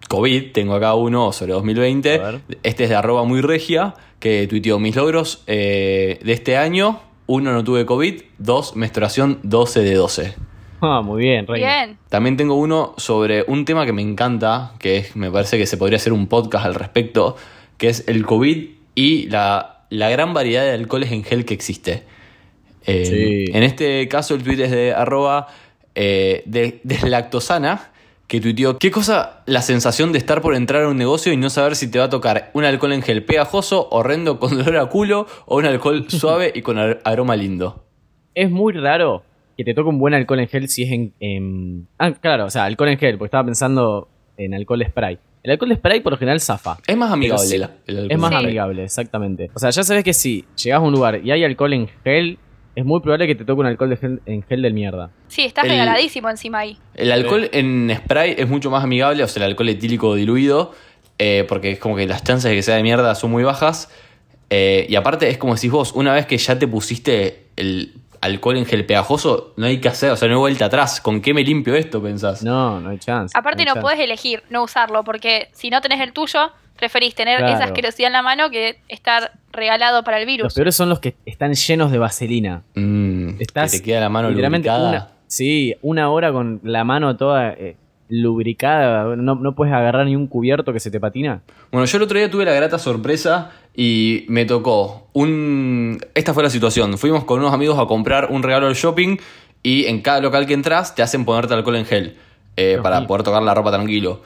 COVID. Tengo acá uno sobre 2020. A ver. Este es de arroba muy regia, que tuiteó mis logros eh, de este año. 1 no tuve COVID, 2 menstruación 12 de 12. Ah, muy bien, Reina. Bien. También tengo uno sobre un tema que me encanta, que es, me parece que se podría hacer un podcast al respecto, que es el COVID y la, la gran variedad de alcoholes en gel que existe. Eh, Sí. En este caso el tweet es de arroba eh, de, de lactosana, que tuiteó, ¿qué cosa la sensación de estar por entrar a un negocio y no saber si te va a tocar un alcohol en gel pegajoso, horrendo con dolor a culo o un alcohol suave y con ar- aroma lindo? Es muy raro que te toque un buen alcohol en gel si es en, en- Ah, claro, o sea, alcohol en gel, porque estaba pensando en alcohol spray. El alcohol spray por lo general zafa. Es más amigable sí, el- Es más amigable, exactamente. O sea, ya sabes que si llegas a un lugar y hay alcohol en gel, es muy probable que te toque un alcohol de gel- en gel del mierda. Sí, está El- regaladísimo encima ahí. El alcohol en spray es mucho más amigable, o sea, el alcohol etílico diluido, eh, porque es como que las chances de que sea de mierda son muy bajas. Eh, y aparte es como decís vos, una vez que ya te pusiste el alcohol en gel pegajoso, no hay que hacer, o sea, no hay vuelta atrás. ¿Con qué me limpio esto, pensás? No, no hay chance. Aparte no chance. puedes elegir no usarlo, porque si no tenés el tuyo, preferís tener Claro. esa asquerosidad en la mano que estar regalado para el Los virus. peores son los que están llenos de vaselina. Mm, Estás que te queda la mano literalmente lubricada. una, sí, una hora con la mano toda eh, lubricada. No, no puedes agarrar ni un cubierto que se te patina. Bueno, yo el otro día tuve la grata sorpresa y me tocó un... Esta fue la situación. Fuimos con unos amigos a comprar un regalo al shopping y en cada local que entras te hacen ponerte alcohol en gel eh, para poder tocar la ropa tranquilo.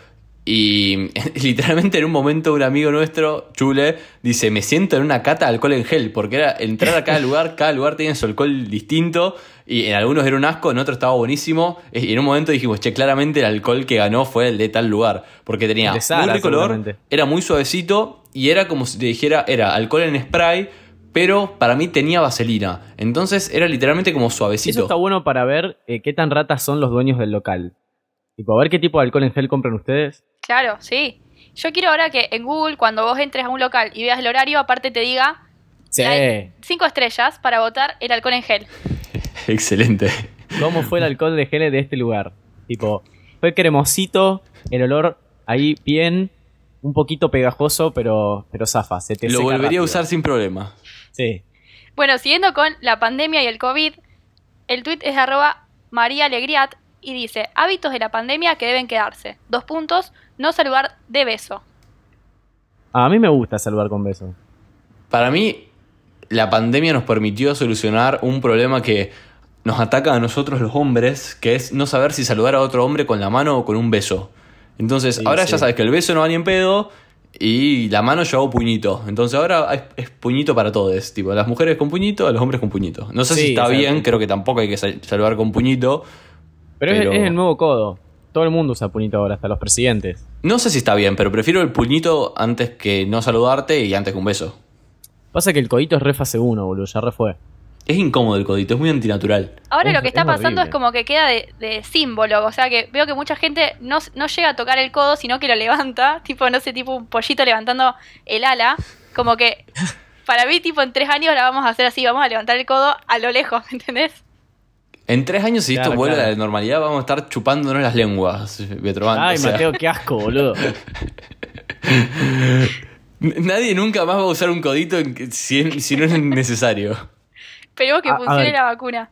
Y literalmente en un momento un amigo nuestro, Chule, dice, me siento en una cata de alcohol en gel, porque era entrar a cada lugar, cada lugar tiene su alcohol distinto, y en algunos era un asco, en otros estaba buenísimo, y en un momento dijimos, che, claramente el alcohol que ganó fue el de tal lugar, porque tenía Zara, muy rico olor, seguramente. era muy suavecito, y era como si te dijera, era alcohol en spray, pero para mí tenía vaselina, entonces era literalmente como Eso suavecito. está bueno para ver eh, qué tan ratas son los dueños del local. Tipo, a ver qué tipo de alcohol en gel compran ustedes. Claro, sí. Yo quiero ahora que en Google, cuando vos entres a un local y veas el horario, aparte te diga Sí. Cinco estrellas para votar el alcohol en gel. Excelente. ¿Cómo fue el alcohol de gel de este lugar? Tipo, fue cremosito, el olor ahí bien, un poquito pegajoso, pero, pero zafa. Se te Lo seca volvería rápido. a usar sin problema. Sí. Bueno, siguiendo con la pandemia y el COVID, el tweet es de arroba María Alegriat y dice, hábitos de la pandemia que deben quedarse. Dos puntos, no saludar de beso. A mí me gusta saludar con beso. Para mí, la pandemia nos permitió solucionar un problema que nos ataca a nosotros los hombres, que es no saber si saludar a otro hombre con la mano o con un beso. Entonces, Sí, ahora sí. ya sabes que el beso no va ni en pedo y la mano yo hago puñito. Entonces ahora es, es puñito para todos. Tipo, las mujeres con puñito, a los hombres con puñito. No sé Sí, si está bien, creo que tampoco hay que sal- saludar con puñito. Pero, es- Pero- Es, el nuevo codo. Todo el mundo usa puñito ahora, hasta los presidentes. No sé si está bien, pero prefiero el puñito antes que no saludarte y antes que un beso. Pasa que el codito es re fase 1, boludo, ya re fue. Es incómodo el codito, es muy antinatural. Ahora Es- lo que está es pasando horrible. es como que queda de, de símbolo, o sea que veo que mucha gente no, no llega a tocar el codo, sino que lo levanta, tipo, no sé, tipo un pollito levantando el ala, como que para mí, tipo, en tres años la vamos a hacer así, vamos a levantar el codo a lo lejos, ¿entendés? En tres años, si esto vuelve claro. a la normalidad, vamos a estar chupándonos las lenguas, Betroban. Ay, o sea, Mateo, qué asco, boludo. Nadie nunca más va a usar un codito si, si no es necesario. Esperemos que A- a funcione la vacuna.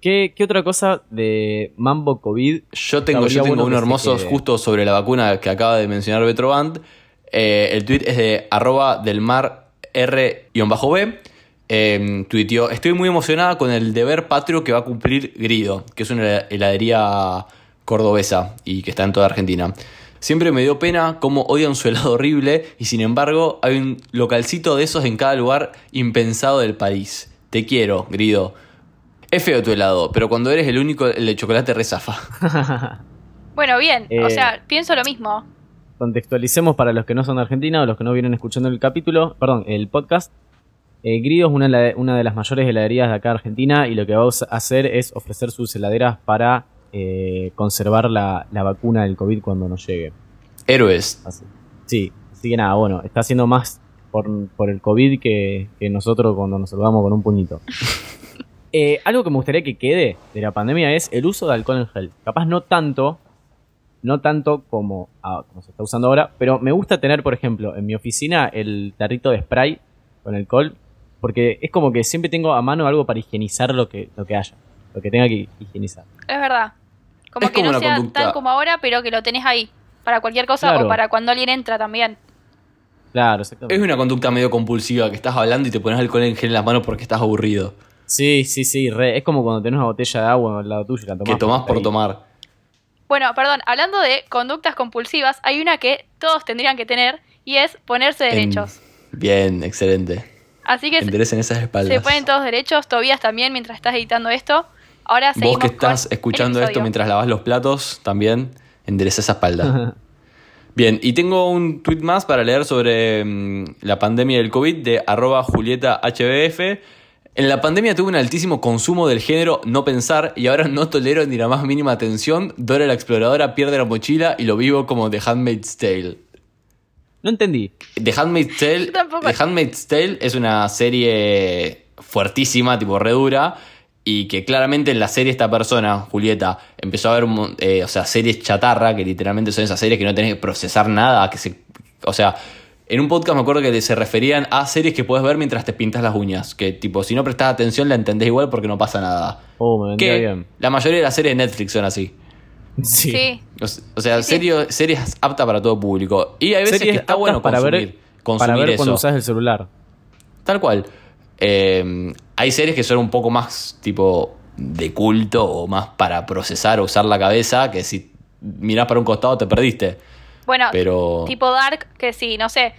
¿Qué, qué otra cosa de Mambo COVID? Yo tengo, yo tengo bueno uno hermoso justo sobre la vacuna que acaba de mencionar Betroband. Eh, el tweet es de arroba del mar R-B. Eh, tuiteó, estoy muy emocionada con el deber patrio que va a cumplir Grido, que es una heladería cordobesa y que está en toda Argentina. Siempre me dio pena cómo odian su helado horrible y sin embargo hay un localcito de esos en cada lugar impensado del país. Te quiero, Grido. Es feo tu helado, pero cuando eres el único, el de chocolate rezafa. Bueno, bien, o Eh. sea, pienso lo mismo. Contextualicemos para los que no son de Argentina o los que no vienen escuchando el capítulo, perdón, el podcast. Eh, Grido es una, una de las mayores heladerías de acá de Argentina y lo que va a hacer es ofrecer sus heladeras para eh, conservar la, la vacuna del COVID cuando nos llegue. Héroes. Así. Sí, así que nada, bueno, está haciendo más por, por el COVID que, que nosotros cuando nos saludamos con un puñito. Eh, algo que me gustaría que quede de la pandemia es el uso de alcohol en gel. Capaz no tanto, no tanto como, ah, como se está usando ahora, pero me gusta tener, por ejemplo, en mi oficina el tarrito de spray con alcohol Porque es como que siempre tengo a mano algo para higienizar lo que, lo que haya. Lo que tenga que higienizar. Es verdad. Como Es que como no una sea conducta- tan como ahora, pero que lo tenés ahí. Para cualquier cosa Claro. o para cuando alguien entra también. Claro, exactamente. Es una conducta medio compulsiva que estás hablando y te pones alcohol en gel en las manos porque estás aburrido. Sí, sí, sí. re. Es como cuando tenés una botella de agua al lado tuyo y la tomás. que tomás por ahí- tomar. Bueno, perdón, hablando de conductas compulsivas, hay una que todos tendrían que tener y es ponerse En- derechos. Bien, excelente. Así que Enderecen esas espaldas. se ponen todos derechos, Tobías también mientras estás editando esto. Ahora seguimos Vos que estás con escuchando esto mientras lavas los platos, también endereza esa espalda. Bien, y tengo un tweet más para leer sobre mm, la pandemia del COVID de arroba Julieta HBF. En la pandemia tuve un altísimo consumo del género no pensar y ahora no tolero ni la más mínima tensión. Dora la exploradora pierde la mochila y lo vivo como The Handmaid's Tale. No entendí. The Handmaid's Tale. The Handmaid's Tale es una serie fuertísima, tipo re dura, y que claramente en la serie esta persona, Julieta, empezó a ver eh, o sea, series chatarra, que literalmente son esas series que no tenés que procesar nada, que se, o sea, en un podcast me acuerdo que se referían a series que puedes ver mientras te pintas las uñas, que tipo, si no prestás atención la entendés igual porque no pasa nada. Oh, me Que bien. la mayoría de las series de Netflix son así. Sí. Sí. O sea, Sí, sí. serio- series aptas para todo público. Y hay veces Series que está bueno para consumir, ver, consumir para ver eso. cuando usas el celular. Tal cual. Eh, hay series que son un poco más tipo de culto o más para procesar o usar la cabeza, que si mirás para un costado te perdiste. Bueno, Pero tipo Dark, que si, no sé,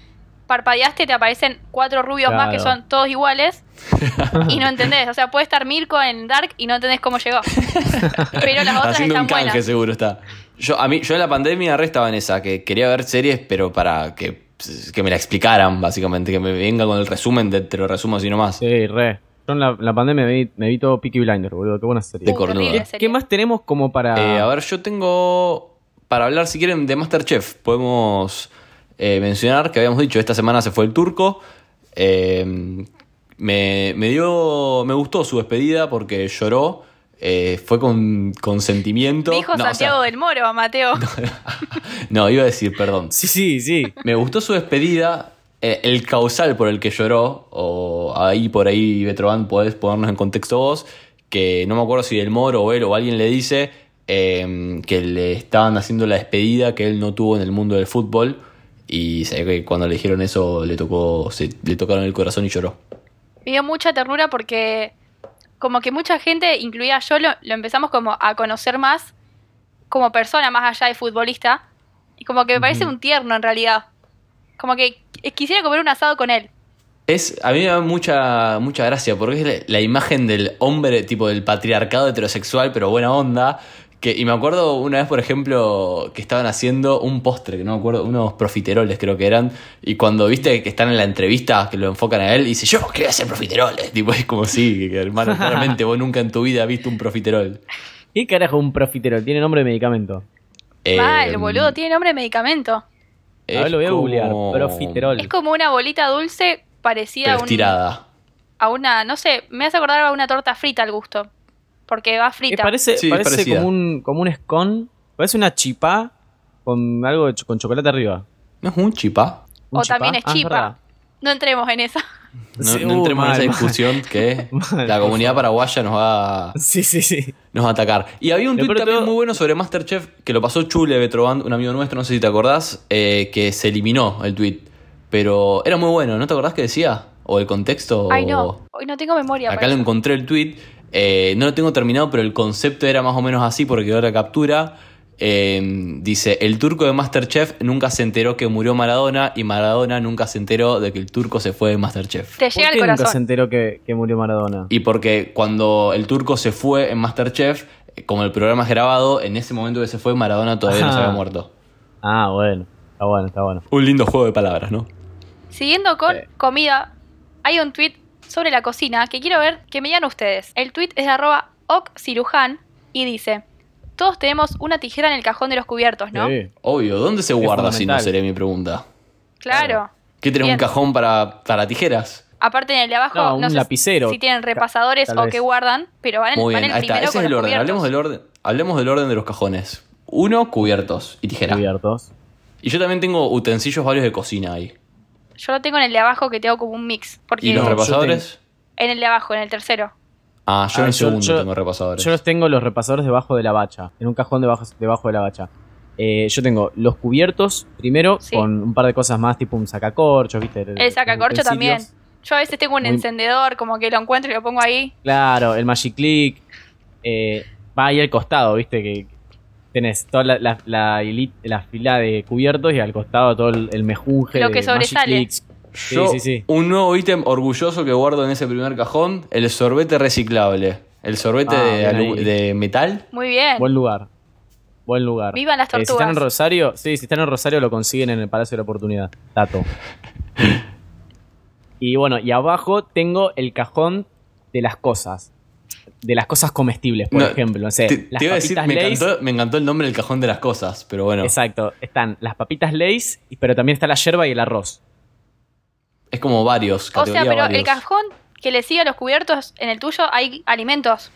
parpadeaste te aparecen cuatro rubios más que son todos iguales y no entendés. O sea, puede estar Mirko en Dark y no entendés cómo llegó. Pero las otras haciendo un están canje buenas. seguro está. Yo, a mí, yo en la pandemia re estaba en esa, que quería ver series, pero para que, que me la explicaran, básicamente, que me venga con el resumen, de, te lo resumo así nomás. Sí, re. Yo en la, pandemia me vi, me vi todo Peaky Blinders, boludo. Qué buena serie. De cornuda. ¿Qué, más tenemos como para...? Eh, a ver, yo tengo. Para hablar, si quieren, de Masterchef, podemos eh, mencionar que habíamos dicho, esta semana se fue el turco. Eh, me, me dio. Me gustó su despedida porque lloró. eh, fue con, con sentimiento. Dijo No, o sea, Santiago del Moro, Mateo. no, iba a decir, perdón. Sí, sí, sí. Me gustó su despedida. Eh, el causal por el que lloró, o ahí por ahí, Betroban, podés ponernos en contexto vos, que no me acuerdo si del Moro o él o alguien le dice eh, que le estaban haciendo la despedida que él no tuvo en el mundo del fútbol. Y ve que cuando le dijeron eso le tocó, se, le tocaron el corazón y lloró. Me dio mucha ternura porque como que mucha gente, incluida yo, lo, lo empezamos como a conocer más como persona, más allá de futbolista. Y como que me parece un tierno en realidad. Como que quisiera comer un asado con él. Es, a mí me da mucha, mucha gracia porque es la, la imagen del hombre, tipo del patriarcado heterosexual, pero buena onda. Que, y me acuerdo una vez, por ejemplo, que estaban haciendo un postre, que no me acuerdo, unos profiteroles creo que eran. Y cuando viste que están en la entrevista, que lo enfocan a él, y dice, yo quiero hacer profiteroles. Tipo, es como sí, que, hermano, claramente vos nunca en tu vida has visto un profiterol. ¿Qué carajo un profiterol? Tiene nombre de medicamento. Mal, Eh, boludo, tiene nombre de medicamento. A ver, lo voy a como- googlear. Profiterol. Es como una bolita dulce parecida Pero a, un- estirada. a una, no sé, me hace acordar a una torta frita al gusto. Porque va Eh, frita. parece Sí, es parece parecida. como, un, como un scone. Parece una chipá con algo de ch- con chocolate arriba. ¿No es un chipá? ¿Un o también es Ah, chipa. no entremos en esa. No, Sí, no uh, entremos en esa mal. discusión que Mal, la comunidad paraguaya nos va, Sí, sí, sí. nos va a atacar. Y había un tweet también todo- muy bueno sobre Masterchef que lo pasó Chule Betroband, un amigo nuestro, no sé si te acordás, eh, que se eliminó el tweet. Pero era muy bueno, ¿no te acordás que decía? O el contexto. Ay, no. Hoy no tengo memoria. Acá lo encontré el tweet. eh, no lo tengo terminado, pero el concepto era más o menos así porque quedó la captura. Eh, dice, el turco de Masterchef nunca se enteró que murió Maradona y Maradona nunca se enteró de que el turco se fue de Masterchef. Te ¿Por llega qué al nunca se corazón. enteró que, que murió Maradona? Y porque cuando el turco se fue en Masterchef, eh, como el programa es grabado, en ese momento que se fue, Maradona todavía no se había muerto. Ah, bueno. Está bueno, está bueno. Un lindo juego de palabras, ¿no? Siguiendo con Sí. comida, hay un tweet sobre la cocina que quiero ver que me digan ustedes. El tweet es de arroba occiruján y dice, todos tenemos una tijera en el cajón de los cubiertos, ¿no? Sí. Obvio, ¿dónde se guarda si no sería mi pregunta? Claro. ¿Qué tenés Bien. un cajón para, para tijeras? Aparte en el de abajo, No, no, un sé lapicero. si tienen repasadores o que guardan, pero van en, Muy van bien, en ahí el está. primero Ese con es el los orden. Hablemos del orden. Hablemos del orden de los cajones. Uno, cubiertos y tijera. Cubiertos. Y yo también tengo utensilios varios de cocina ahí. Yo lo tengo en el de abajo que tengo como un mix. Porque ¿Y los repasadores? en el de abajo, en el tercero. Ah, yo Ah, en el yo- segundo yo- tengo repasadores. Yo los tengo los repasadores debajo de la bacha, en un cajón debajo, debajo de la bacha. Eh, yo tengo los cubiertos primero Sí. con un par de cosas más, tipo un sacacorchos, ¿viste? El sacacorcho también. Yo a veces tengo un Muy- encendedor, como que lo encuentro y lo pongo ahí. Claro, el Magic Click. eh, va ahí al costado, ¿viste? Que tenés toda la, la, la fila de cubiertos y al costado todo el, el mejunje Lo de que sobresale. Magic Clicks. Sí, Yo, sí, sí. un nuevo ítem orgulloso que guardo en ese primer cajón, el sorbete reciclable. El sorbete Ah, de, metal. Muy bien. Buen lugar. Buen lugar. Vivan las Eh, si están en tortugas. Rosario, sí, si están en Rosario lo consiguen en el Palacio de la Oportunidad. Tato. y bueno, y abajo tengo el cajón de las cosas. De las cosas comestibles, por No, ejemplo. No sé, Te, las te iba a decir, papitas me Lay's. encantó, me encantó el nombre del cajón de las cosas, pero bueno. Exacto. Están las papitas Lay's, pero también está la yerba y el arroz. Es como varios, o sea, categoría pero varios. el cajón que le sigue a los cubiertos, en el tuyo hay alimentos.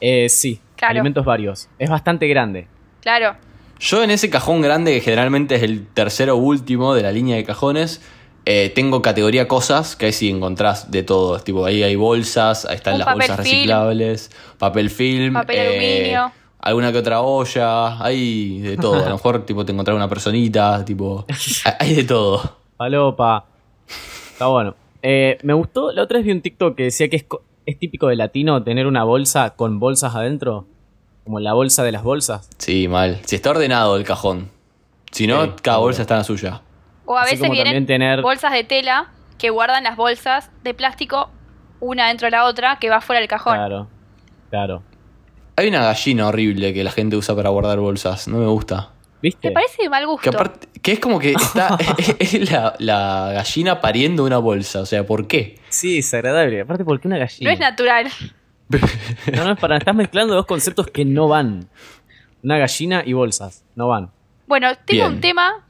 Eh, sí, Claro. alimentos varios. Es bastante grande. Claro. Yo en ese cajón grande, que generalmente es el tercero último de la línea de cajones, eh, tengo categoría cosas, que ahí sí encontrás de todo. Es Tipo, ahí hay bolsas, ahí están Un las bolsas film. reciclables, papel film, Papel eh, aluminio. alguna que otra olla, hay de todo. A lo mejor tipo te encontrás una personita, tipo, hay de todo. Palopa. Está bueno. Eh, me gustó, la otra vez vi un TikTok que decía que es, co- es típico de latino tener una bolsa con bolsas adentro. Como la bolsa de las bolsas. Sí, mal. Si está ordenado el cajón. Si no, Sí, cada bolsa está en la suya. O a Así veces vienen también tener- bolsas de tela que guardan las bolsas de plástico una dentro de la otra que va fuera del cajón. Claro. Claro. Hay una gallina horrible que la gente usa para guardar bolsas. No me gusta. ¿Viste? Me parece de mal gusto. Que aparte, que es como que está, es, es la, la gallina pariendo una bolsa. O sea, ¿por qué? Sí, es agradable. Aparte, ¿por qué una no gallina? es natural. No, no es para. Estás mezclando dos conceptos que no van. Una gallina y bolsas. No van. Bueno, tengo Bien. un tema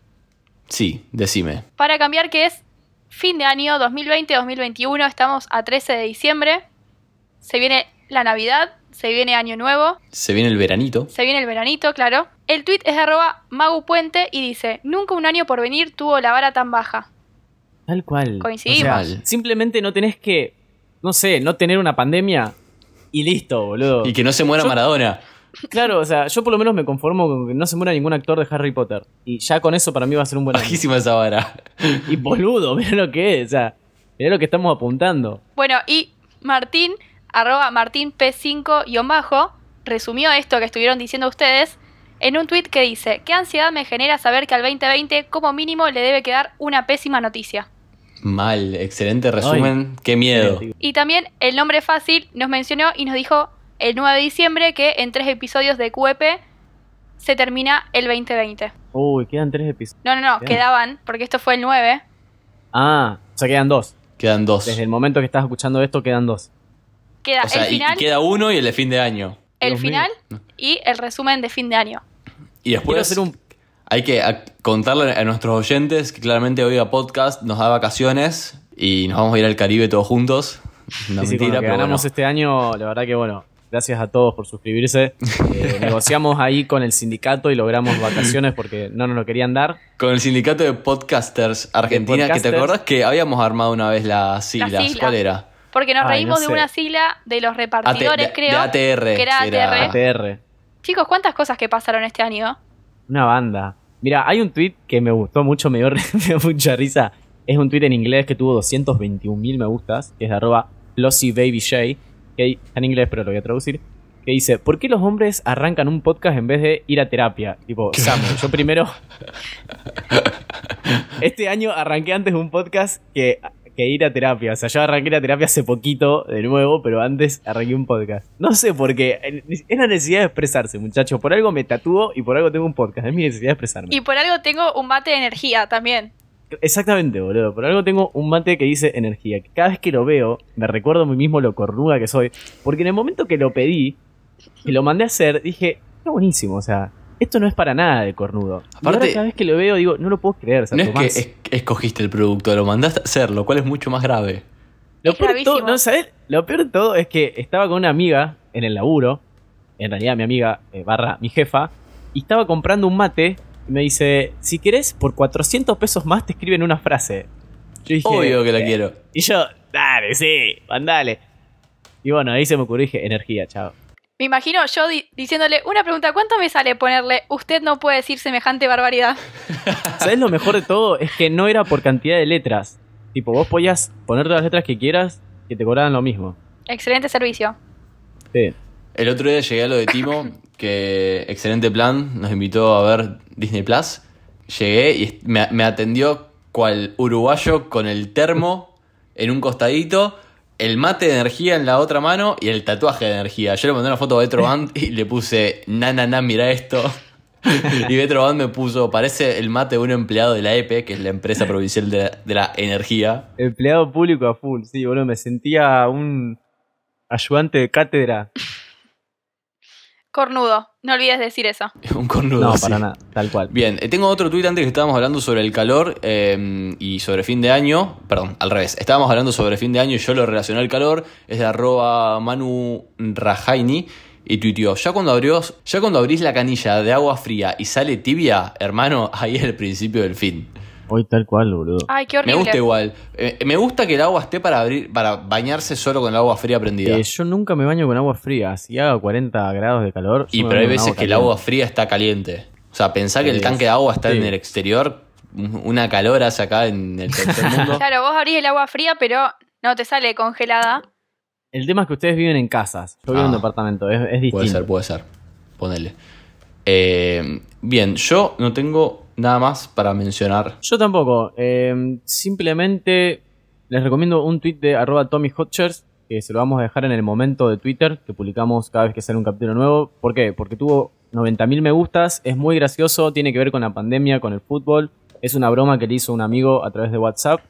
Sí, decime. para cambiar que es fin de año 2020-2021. Estamos a 13 de diciembre. Se viene la Navidad, se viene Año Nuevo, Se viene el veranito. se viene el veranito, claro. El tweet es de arroba Magu Puente y dice, nunca un año por venir tuvo la vara tan baja. Tal cual. Coincidimos. O sea, simplemente no tenés que. No sé, no tener una pandemia y listo, boludo. Y que no se muera Yo- Maradona. Claro, o sea, yo por lo menos me conformo con que no se muera ningún actor de Harry Potter. Y ya con eso para mí va a ser un buen año. Bajísima esa vara. Y boludo, mirá lo que es, o sea, mirá lo que estamos apuntando. Bueno, y Martín, arroba Martín P5 y bajo, resumió esto que estuvieron diciendo ustedes en un tweet que dice, qué ansiedad me genera saber que al 2020 como mínimo le debe quedar una pésima noticia. Mal, excelente resumen. Qué miedo. Y también el nombre fácil nos mencionó y nos dijo el 9 de diciembre que en tres episodios de QEP se termina el 2020. Uy, quedan tres episodios. No, no, no, quedaban, porque esto fue el 9. Ah, o sea, quedan dos. Quedan dos. Desde el momento que estás escuchando esto, quedan dos. Queda O sea, el y- final, y queda uno y el de fin de año. el Dios mío. final y el resumen de fin de año. Y Quiero después hacer un. hay que a- contarle a nuestros oyentes que claramente Oiga Podcast nos da vacaciones y nos vamos a ir al Caribe todos juntos. Una Sí, sí, con mentira, lo que pero ganamos bueno. este año, la verdad que bueno, gracias a todos por suscribirse. Eh, negociamos ahí con el sindicato y logramos vacaciones porque no nos lo querían dar. Con el sindicato de podcasters Argentina, que te acordás que habíamos armado una vez las siglas. siglas. ¿Cuál era? Porque nos Ay, reímos no de una sigla de los repartidores, AT- de- creo. de ATR, Que era ATR. ATR. Chicos, ¿cuántas cosas que pasaron este año? Una banda. Mira, hay un tweet que me gustó mucho, me dio, re- me dio mucha risa. Es un tweet en inglés que tuvo 221 mil me gustas, que es de arroba FlossyBabyJ, que está en inglés pero lo voy a traducir, que dice, ¿por qué los hombres arrancan un podcast en vez de ir a terapia? Tipo, Samuel, yo primero... este año arranqué antes un podcast que, que ir a terapia. O sea, yo arranqué la terapia hace poquito de nuevo, pero antes arranqué un podcast. No sé por qué. Es la necesidad de expresarse, muchachos. Por algo me tatúo y por algo tengo un podcast. Es mi necesidad de expresarme. Y por algo tengo un mate de energía también. Exactamente, boludo. Por algo tengo un mate que dice energía. Que cada vez que lo veo, me recuerdo a mí mismo lo cornuda que soy. Porque en el momento que lo pedí, que lo mandé a hacer, dije, está buenísimo. O sea, esto no es para nada de cornudo. Y ahora Aparte- cada vez que lo veo, digo, no lo puedo creer. No es que escogiste el producto, lo mandaste a hacer, lo cual es mucho más grave. Lo peor, de todo, gravísimo. no, ¿sabes? Lo peor de todo es que estaba con una amiga en el laburo, en realidad mi amiga eh, barra mi jefa, y estaba comprando un mate y me dice, si querés, por 400 pesos más te escriben una frase. Yo dije, Obvio que la eh, quiero. Y yo, dale, sí, mandale. Y bueno, ahí se me ocurrió y dije, energía, chao. Me imagino yo di- diciéndole una pregunta, ¿cuánto me sale ponerle usted no puede decir semejante barbaridad? ¿Sabes lo mejor de todo? Es que no era por cantidad de letras. Tipo, vos podías poner todas las letras que quieras que te cobraban lo mismo. Excelente servicio. Sí. El otro día llegué a lo de Timo, que excelente plan, nos invitó a ver Disney Plus. Llegué y me, me atendió cual uruguayo con el termo en un costadito, el mate de energía en la otra mano y el tatuaje de energía. Yo le mandé una foto a Betro Band y le puse, na, na, na, mira esto. Y Betro Band me puso, parece el mate de un empleado de la EPE, que es la empresa provincial de la, energía. Empleado público a full, sí, boludo. Me sentía un ayudante de cátedra. Cornudo, no olvides decir eso. Un cornudo. No, sí. para nada, tal cual. Bien, eh, tengo otro tuit antes que estábamos hablando sobre el calor eh, y sobre fin de año. Perdón, al revés. Estábamos hablando sobre fin de año y yo lo relacioné al calor. Es de arroba Manu Rajaini y tuiteó, ya cuando, abrió, ya cuando abrís la canilla de agua fría y sale tibia, hermano, ahí es el principio del fin. Hoy tal cual, boludo. Ay, qué Me horrible. gusta igual. Eh, me gusta que el agua esté para abrir, para bañarse solo con el agua fría prendida. Eh, yo nunca me baño con agua fría. Si haga 40 grados de calor. y me pero hay veces que el agua fría está caliente. O sea, pensá que el tanque de agua está sí. en el exterior, una calor hace acá en el tercer mundo. Claro, vos abrís el agua fría, pero no te sale congelada. El tema es que ustedes viven en casas. Yo vivo en Ah. un departamento. Es, es distinto. Puede ser, puede ser. Ponele. Eh, bien, yo no tengo nada más para mencionar. Yo tampoco. eh, simplemente les recomiendo un tweet de arroba Tommy que se lo vamos a dejar en el momento de Twitter, que publicamos cada vez que sale un capítulo nuevo. ¿Por qué? Porque tuvo 90.000 me gustas, es muy gracioso, tiene que ver con la pandemia, con el fútbol. Es una broma que le hizo un amigo a través de WhatsApp.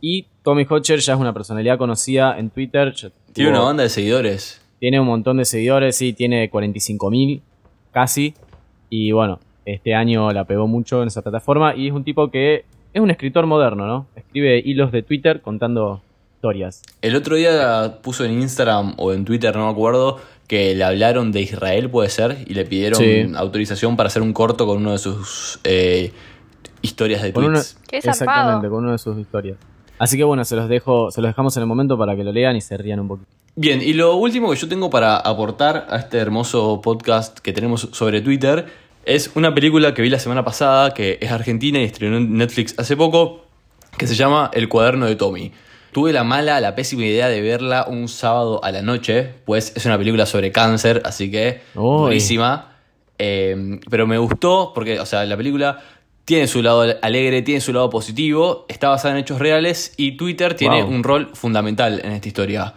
Y Tommy Hotchers ya es una personalidad conocida en Twitter. Tiene tuvo- una banda de seguidores. Tiene un montón de seguidores, sí, tiene 45.000 casi. Y bueno, este año la pegó mucho en esa plataforma. Y es un tipo que es un escritor moderno, ¿no? Escribe hilos de Twitter contando historias. El otro día puso en Instagram o en Twitter, no me acuerdo, que le hablaron de Israel, puede ser, y le pidieron Sí. autorización para hacer un corto con uno de sus eh, historias de Con una- tweets. Qué. Exactamente, con una de sus historias. Así que bueno, se los dejo, se los dejamos en el momento para que lo lean y se rían un poquito. Bien, y lo último que yo tengo para aportar a este hermoso podcast que tenemos sobre Twitter es una película que vi la semana pasada, que es argentina y estrenó en Netflix hace poco, que se llama El cuaderno de Tommy. Tuve la mala, la pésima idea de verla un sábado a la noche, pues es una película sobre cáncer, así que buenísima. Eh, pero me gustó porque, o sea, la película tiene su lado alegre, tiene su lado positivo, está basada en hechos reales y Twitter tiene Wow. un rol fundamental en esta historia.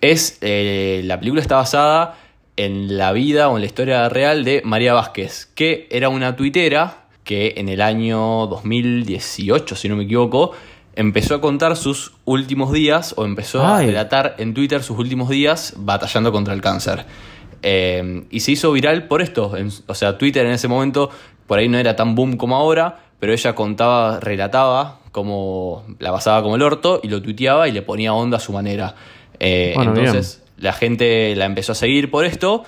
Es, eh, la película está basada en la vida o en la historia real de María Vázquez, que era una tuitera que en el año 2018, si no me equivoco, empezó a contar sus últimos días o empezó a relatar en Twitter sus últimos días batallando contra el cáncer. Eh, y se hizo viral por esto. En- o sea, Twitter en ese momento por ahí no era tan boom como ahora, pero ella contaba, relataba como la pasaba como el orto y lo tuiteaba y le ponía onda a su manera. Eh, Bueno, entonces la gente la empezó a seguir por esto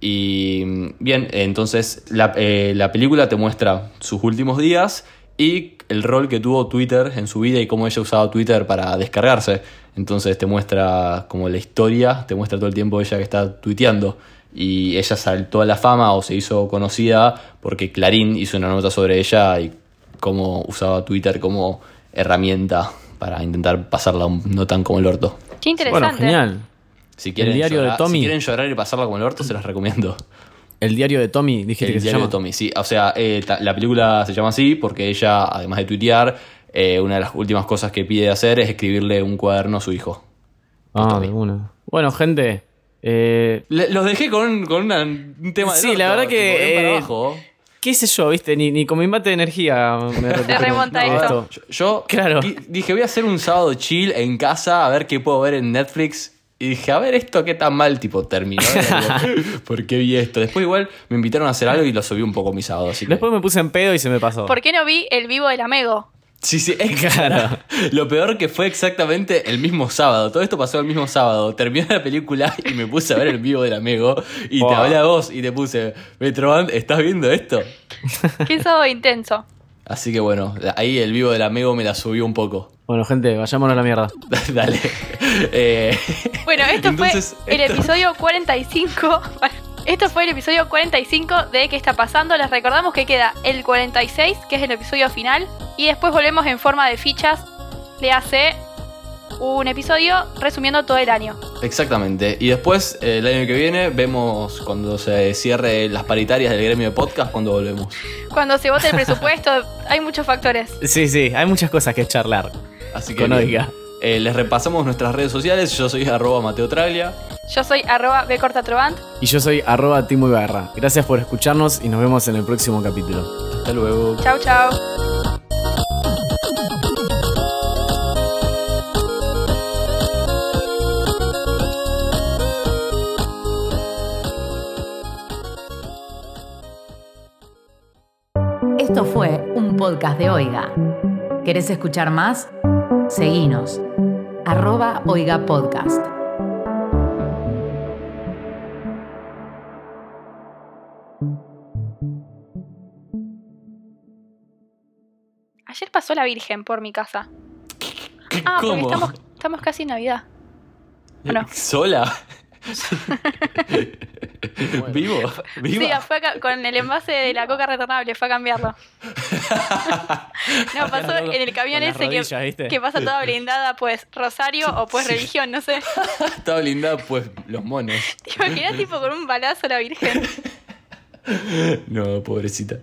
y bien, entonces la, eh, la película te muestra sus últimos días y el rol que tuvo Twitter en su vida y cómo ella usaba Twitter para descargarse. Entonces te muestra como la historia, te muestra todo el tiempo ella que está tuiteando. Y ella saltó a la fama o se hizo conocida porque Clarín hizo una nota sobre ella y cómo usaba Twitter como herramienta para intentar pasarla un- no tan como el orto. Qué interesante. Bueno, genial. Si quieren, diario de llorar, Tommy. si quieren llorar y pasarla como el orto, se las recomiendo. El diario de Tommy, dijiste El que se diario llama. de Tommy, sí. O sea, eh, la película se llama así porque ella, además de tuitear, eh, una de las últimas cosas que pide hacer es escribirle un cuaderno a su hijo. Ah, Tommy. de una. Bueno, gente. eh, Le- los dejé con, un- con una- un tema de Sí, orto, la verdad tipo, que, abajo. ¿Qué sé yo, viste? Ni, ni con mi mate de energía me remonta de esto. Yo, yo Claro. di- dije, voy a hacer un sábado chill en casa a ver qué puedo ver en Netflix. Y dije, a ver esto qué tan mal, tipo, terminó. ¿Por qué vi esto? Después igual me invitaron a hacer algo y lo subí un poco mi sábado. Así que... Después me puse en pedo y se me pasó. ¿Por qué no vi el vivo del Amego? Sí, sí, es claro. Lo peor que fue exactamente el mismo sábado. Todo esto pasó el mismo sábado. Terminé la película y me puse a ver el vivo del amigo. Y te hablé a vos y te puse, Metroband, ¿estás viendo esto? Qué sábado intenso. Así que bueno, ahí el vivo del amigo me la subió un poco. Bueno, gente, vayámonos a la mierda. Dale. Eh, Bueno, esto Entonces, fue el esto- episodio 45. Esto fue el episodio 45 de ¿Qué está pasando? Les recordamos que queda el 46, que es el episodio final. Y después volvemos en forma de fichas. Le hace un episodio resumiendo todo el año. Exactamente. Y después, eh, el año que viene, vemos cuando se cierre las paritarias del gremio de podcast, cuando volvemos. Cuando se vote el presupuesto, hay muchos factores. Sí, sí, hay muchas cosas que charlar Así que con. Oiga. Eh, les repasamos nuestras redes sociales. Yo soy arroba Mateo Traglia. Yo soy arroba bcortatrovant. Y yo soy arroba Timo Ibarra. Gracias por escucharnos y nos vemos en el próximo capítulo. Hasta luego. Chau, chau. Podcast de Oiga. ¿Querés escuchar más? Seguinos. Arroba Oiga Podcast. Ayer pasó la Virgen por mi casa. Ah, porque estamos, estamos casi en Navidad. ¿O no? ¿Sola? ¿Vivo? ¿Viva? Sí, fue a con el envase de la coca retornable, fue a cambiarlo. No, pasó en el camión ese rodillas, que, pasa toda blindada, pues rosario o pues religión, no sé. Estaba blindada, pues, los monos. ¿Te imaginas tipo con un balazo la Virgen? No, pobrecita.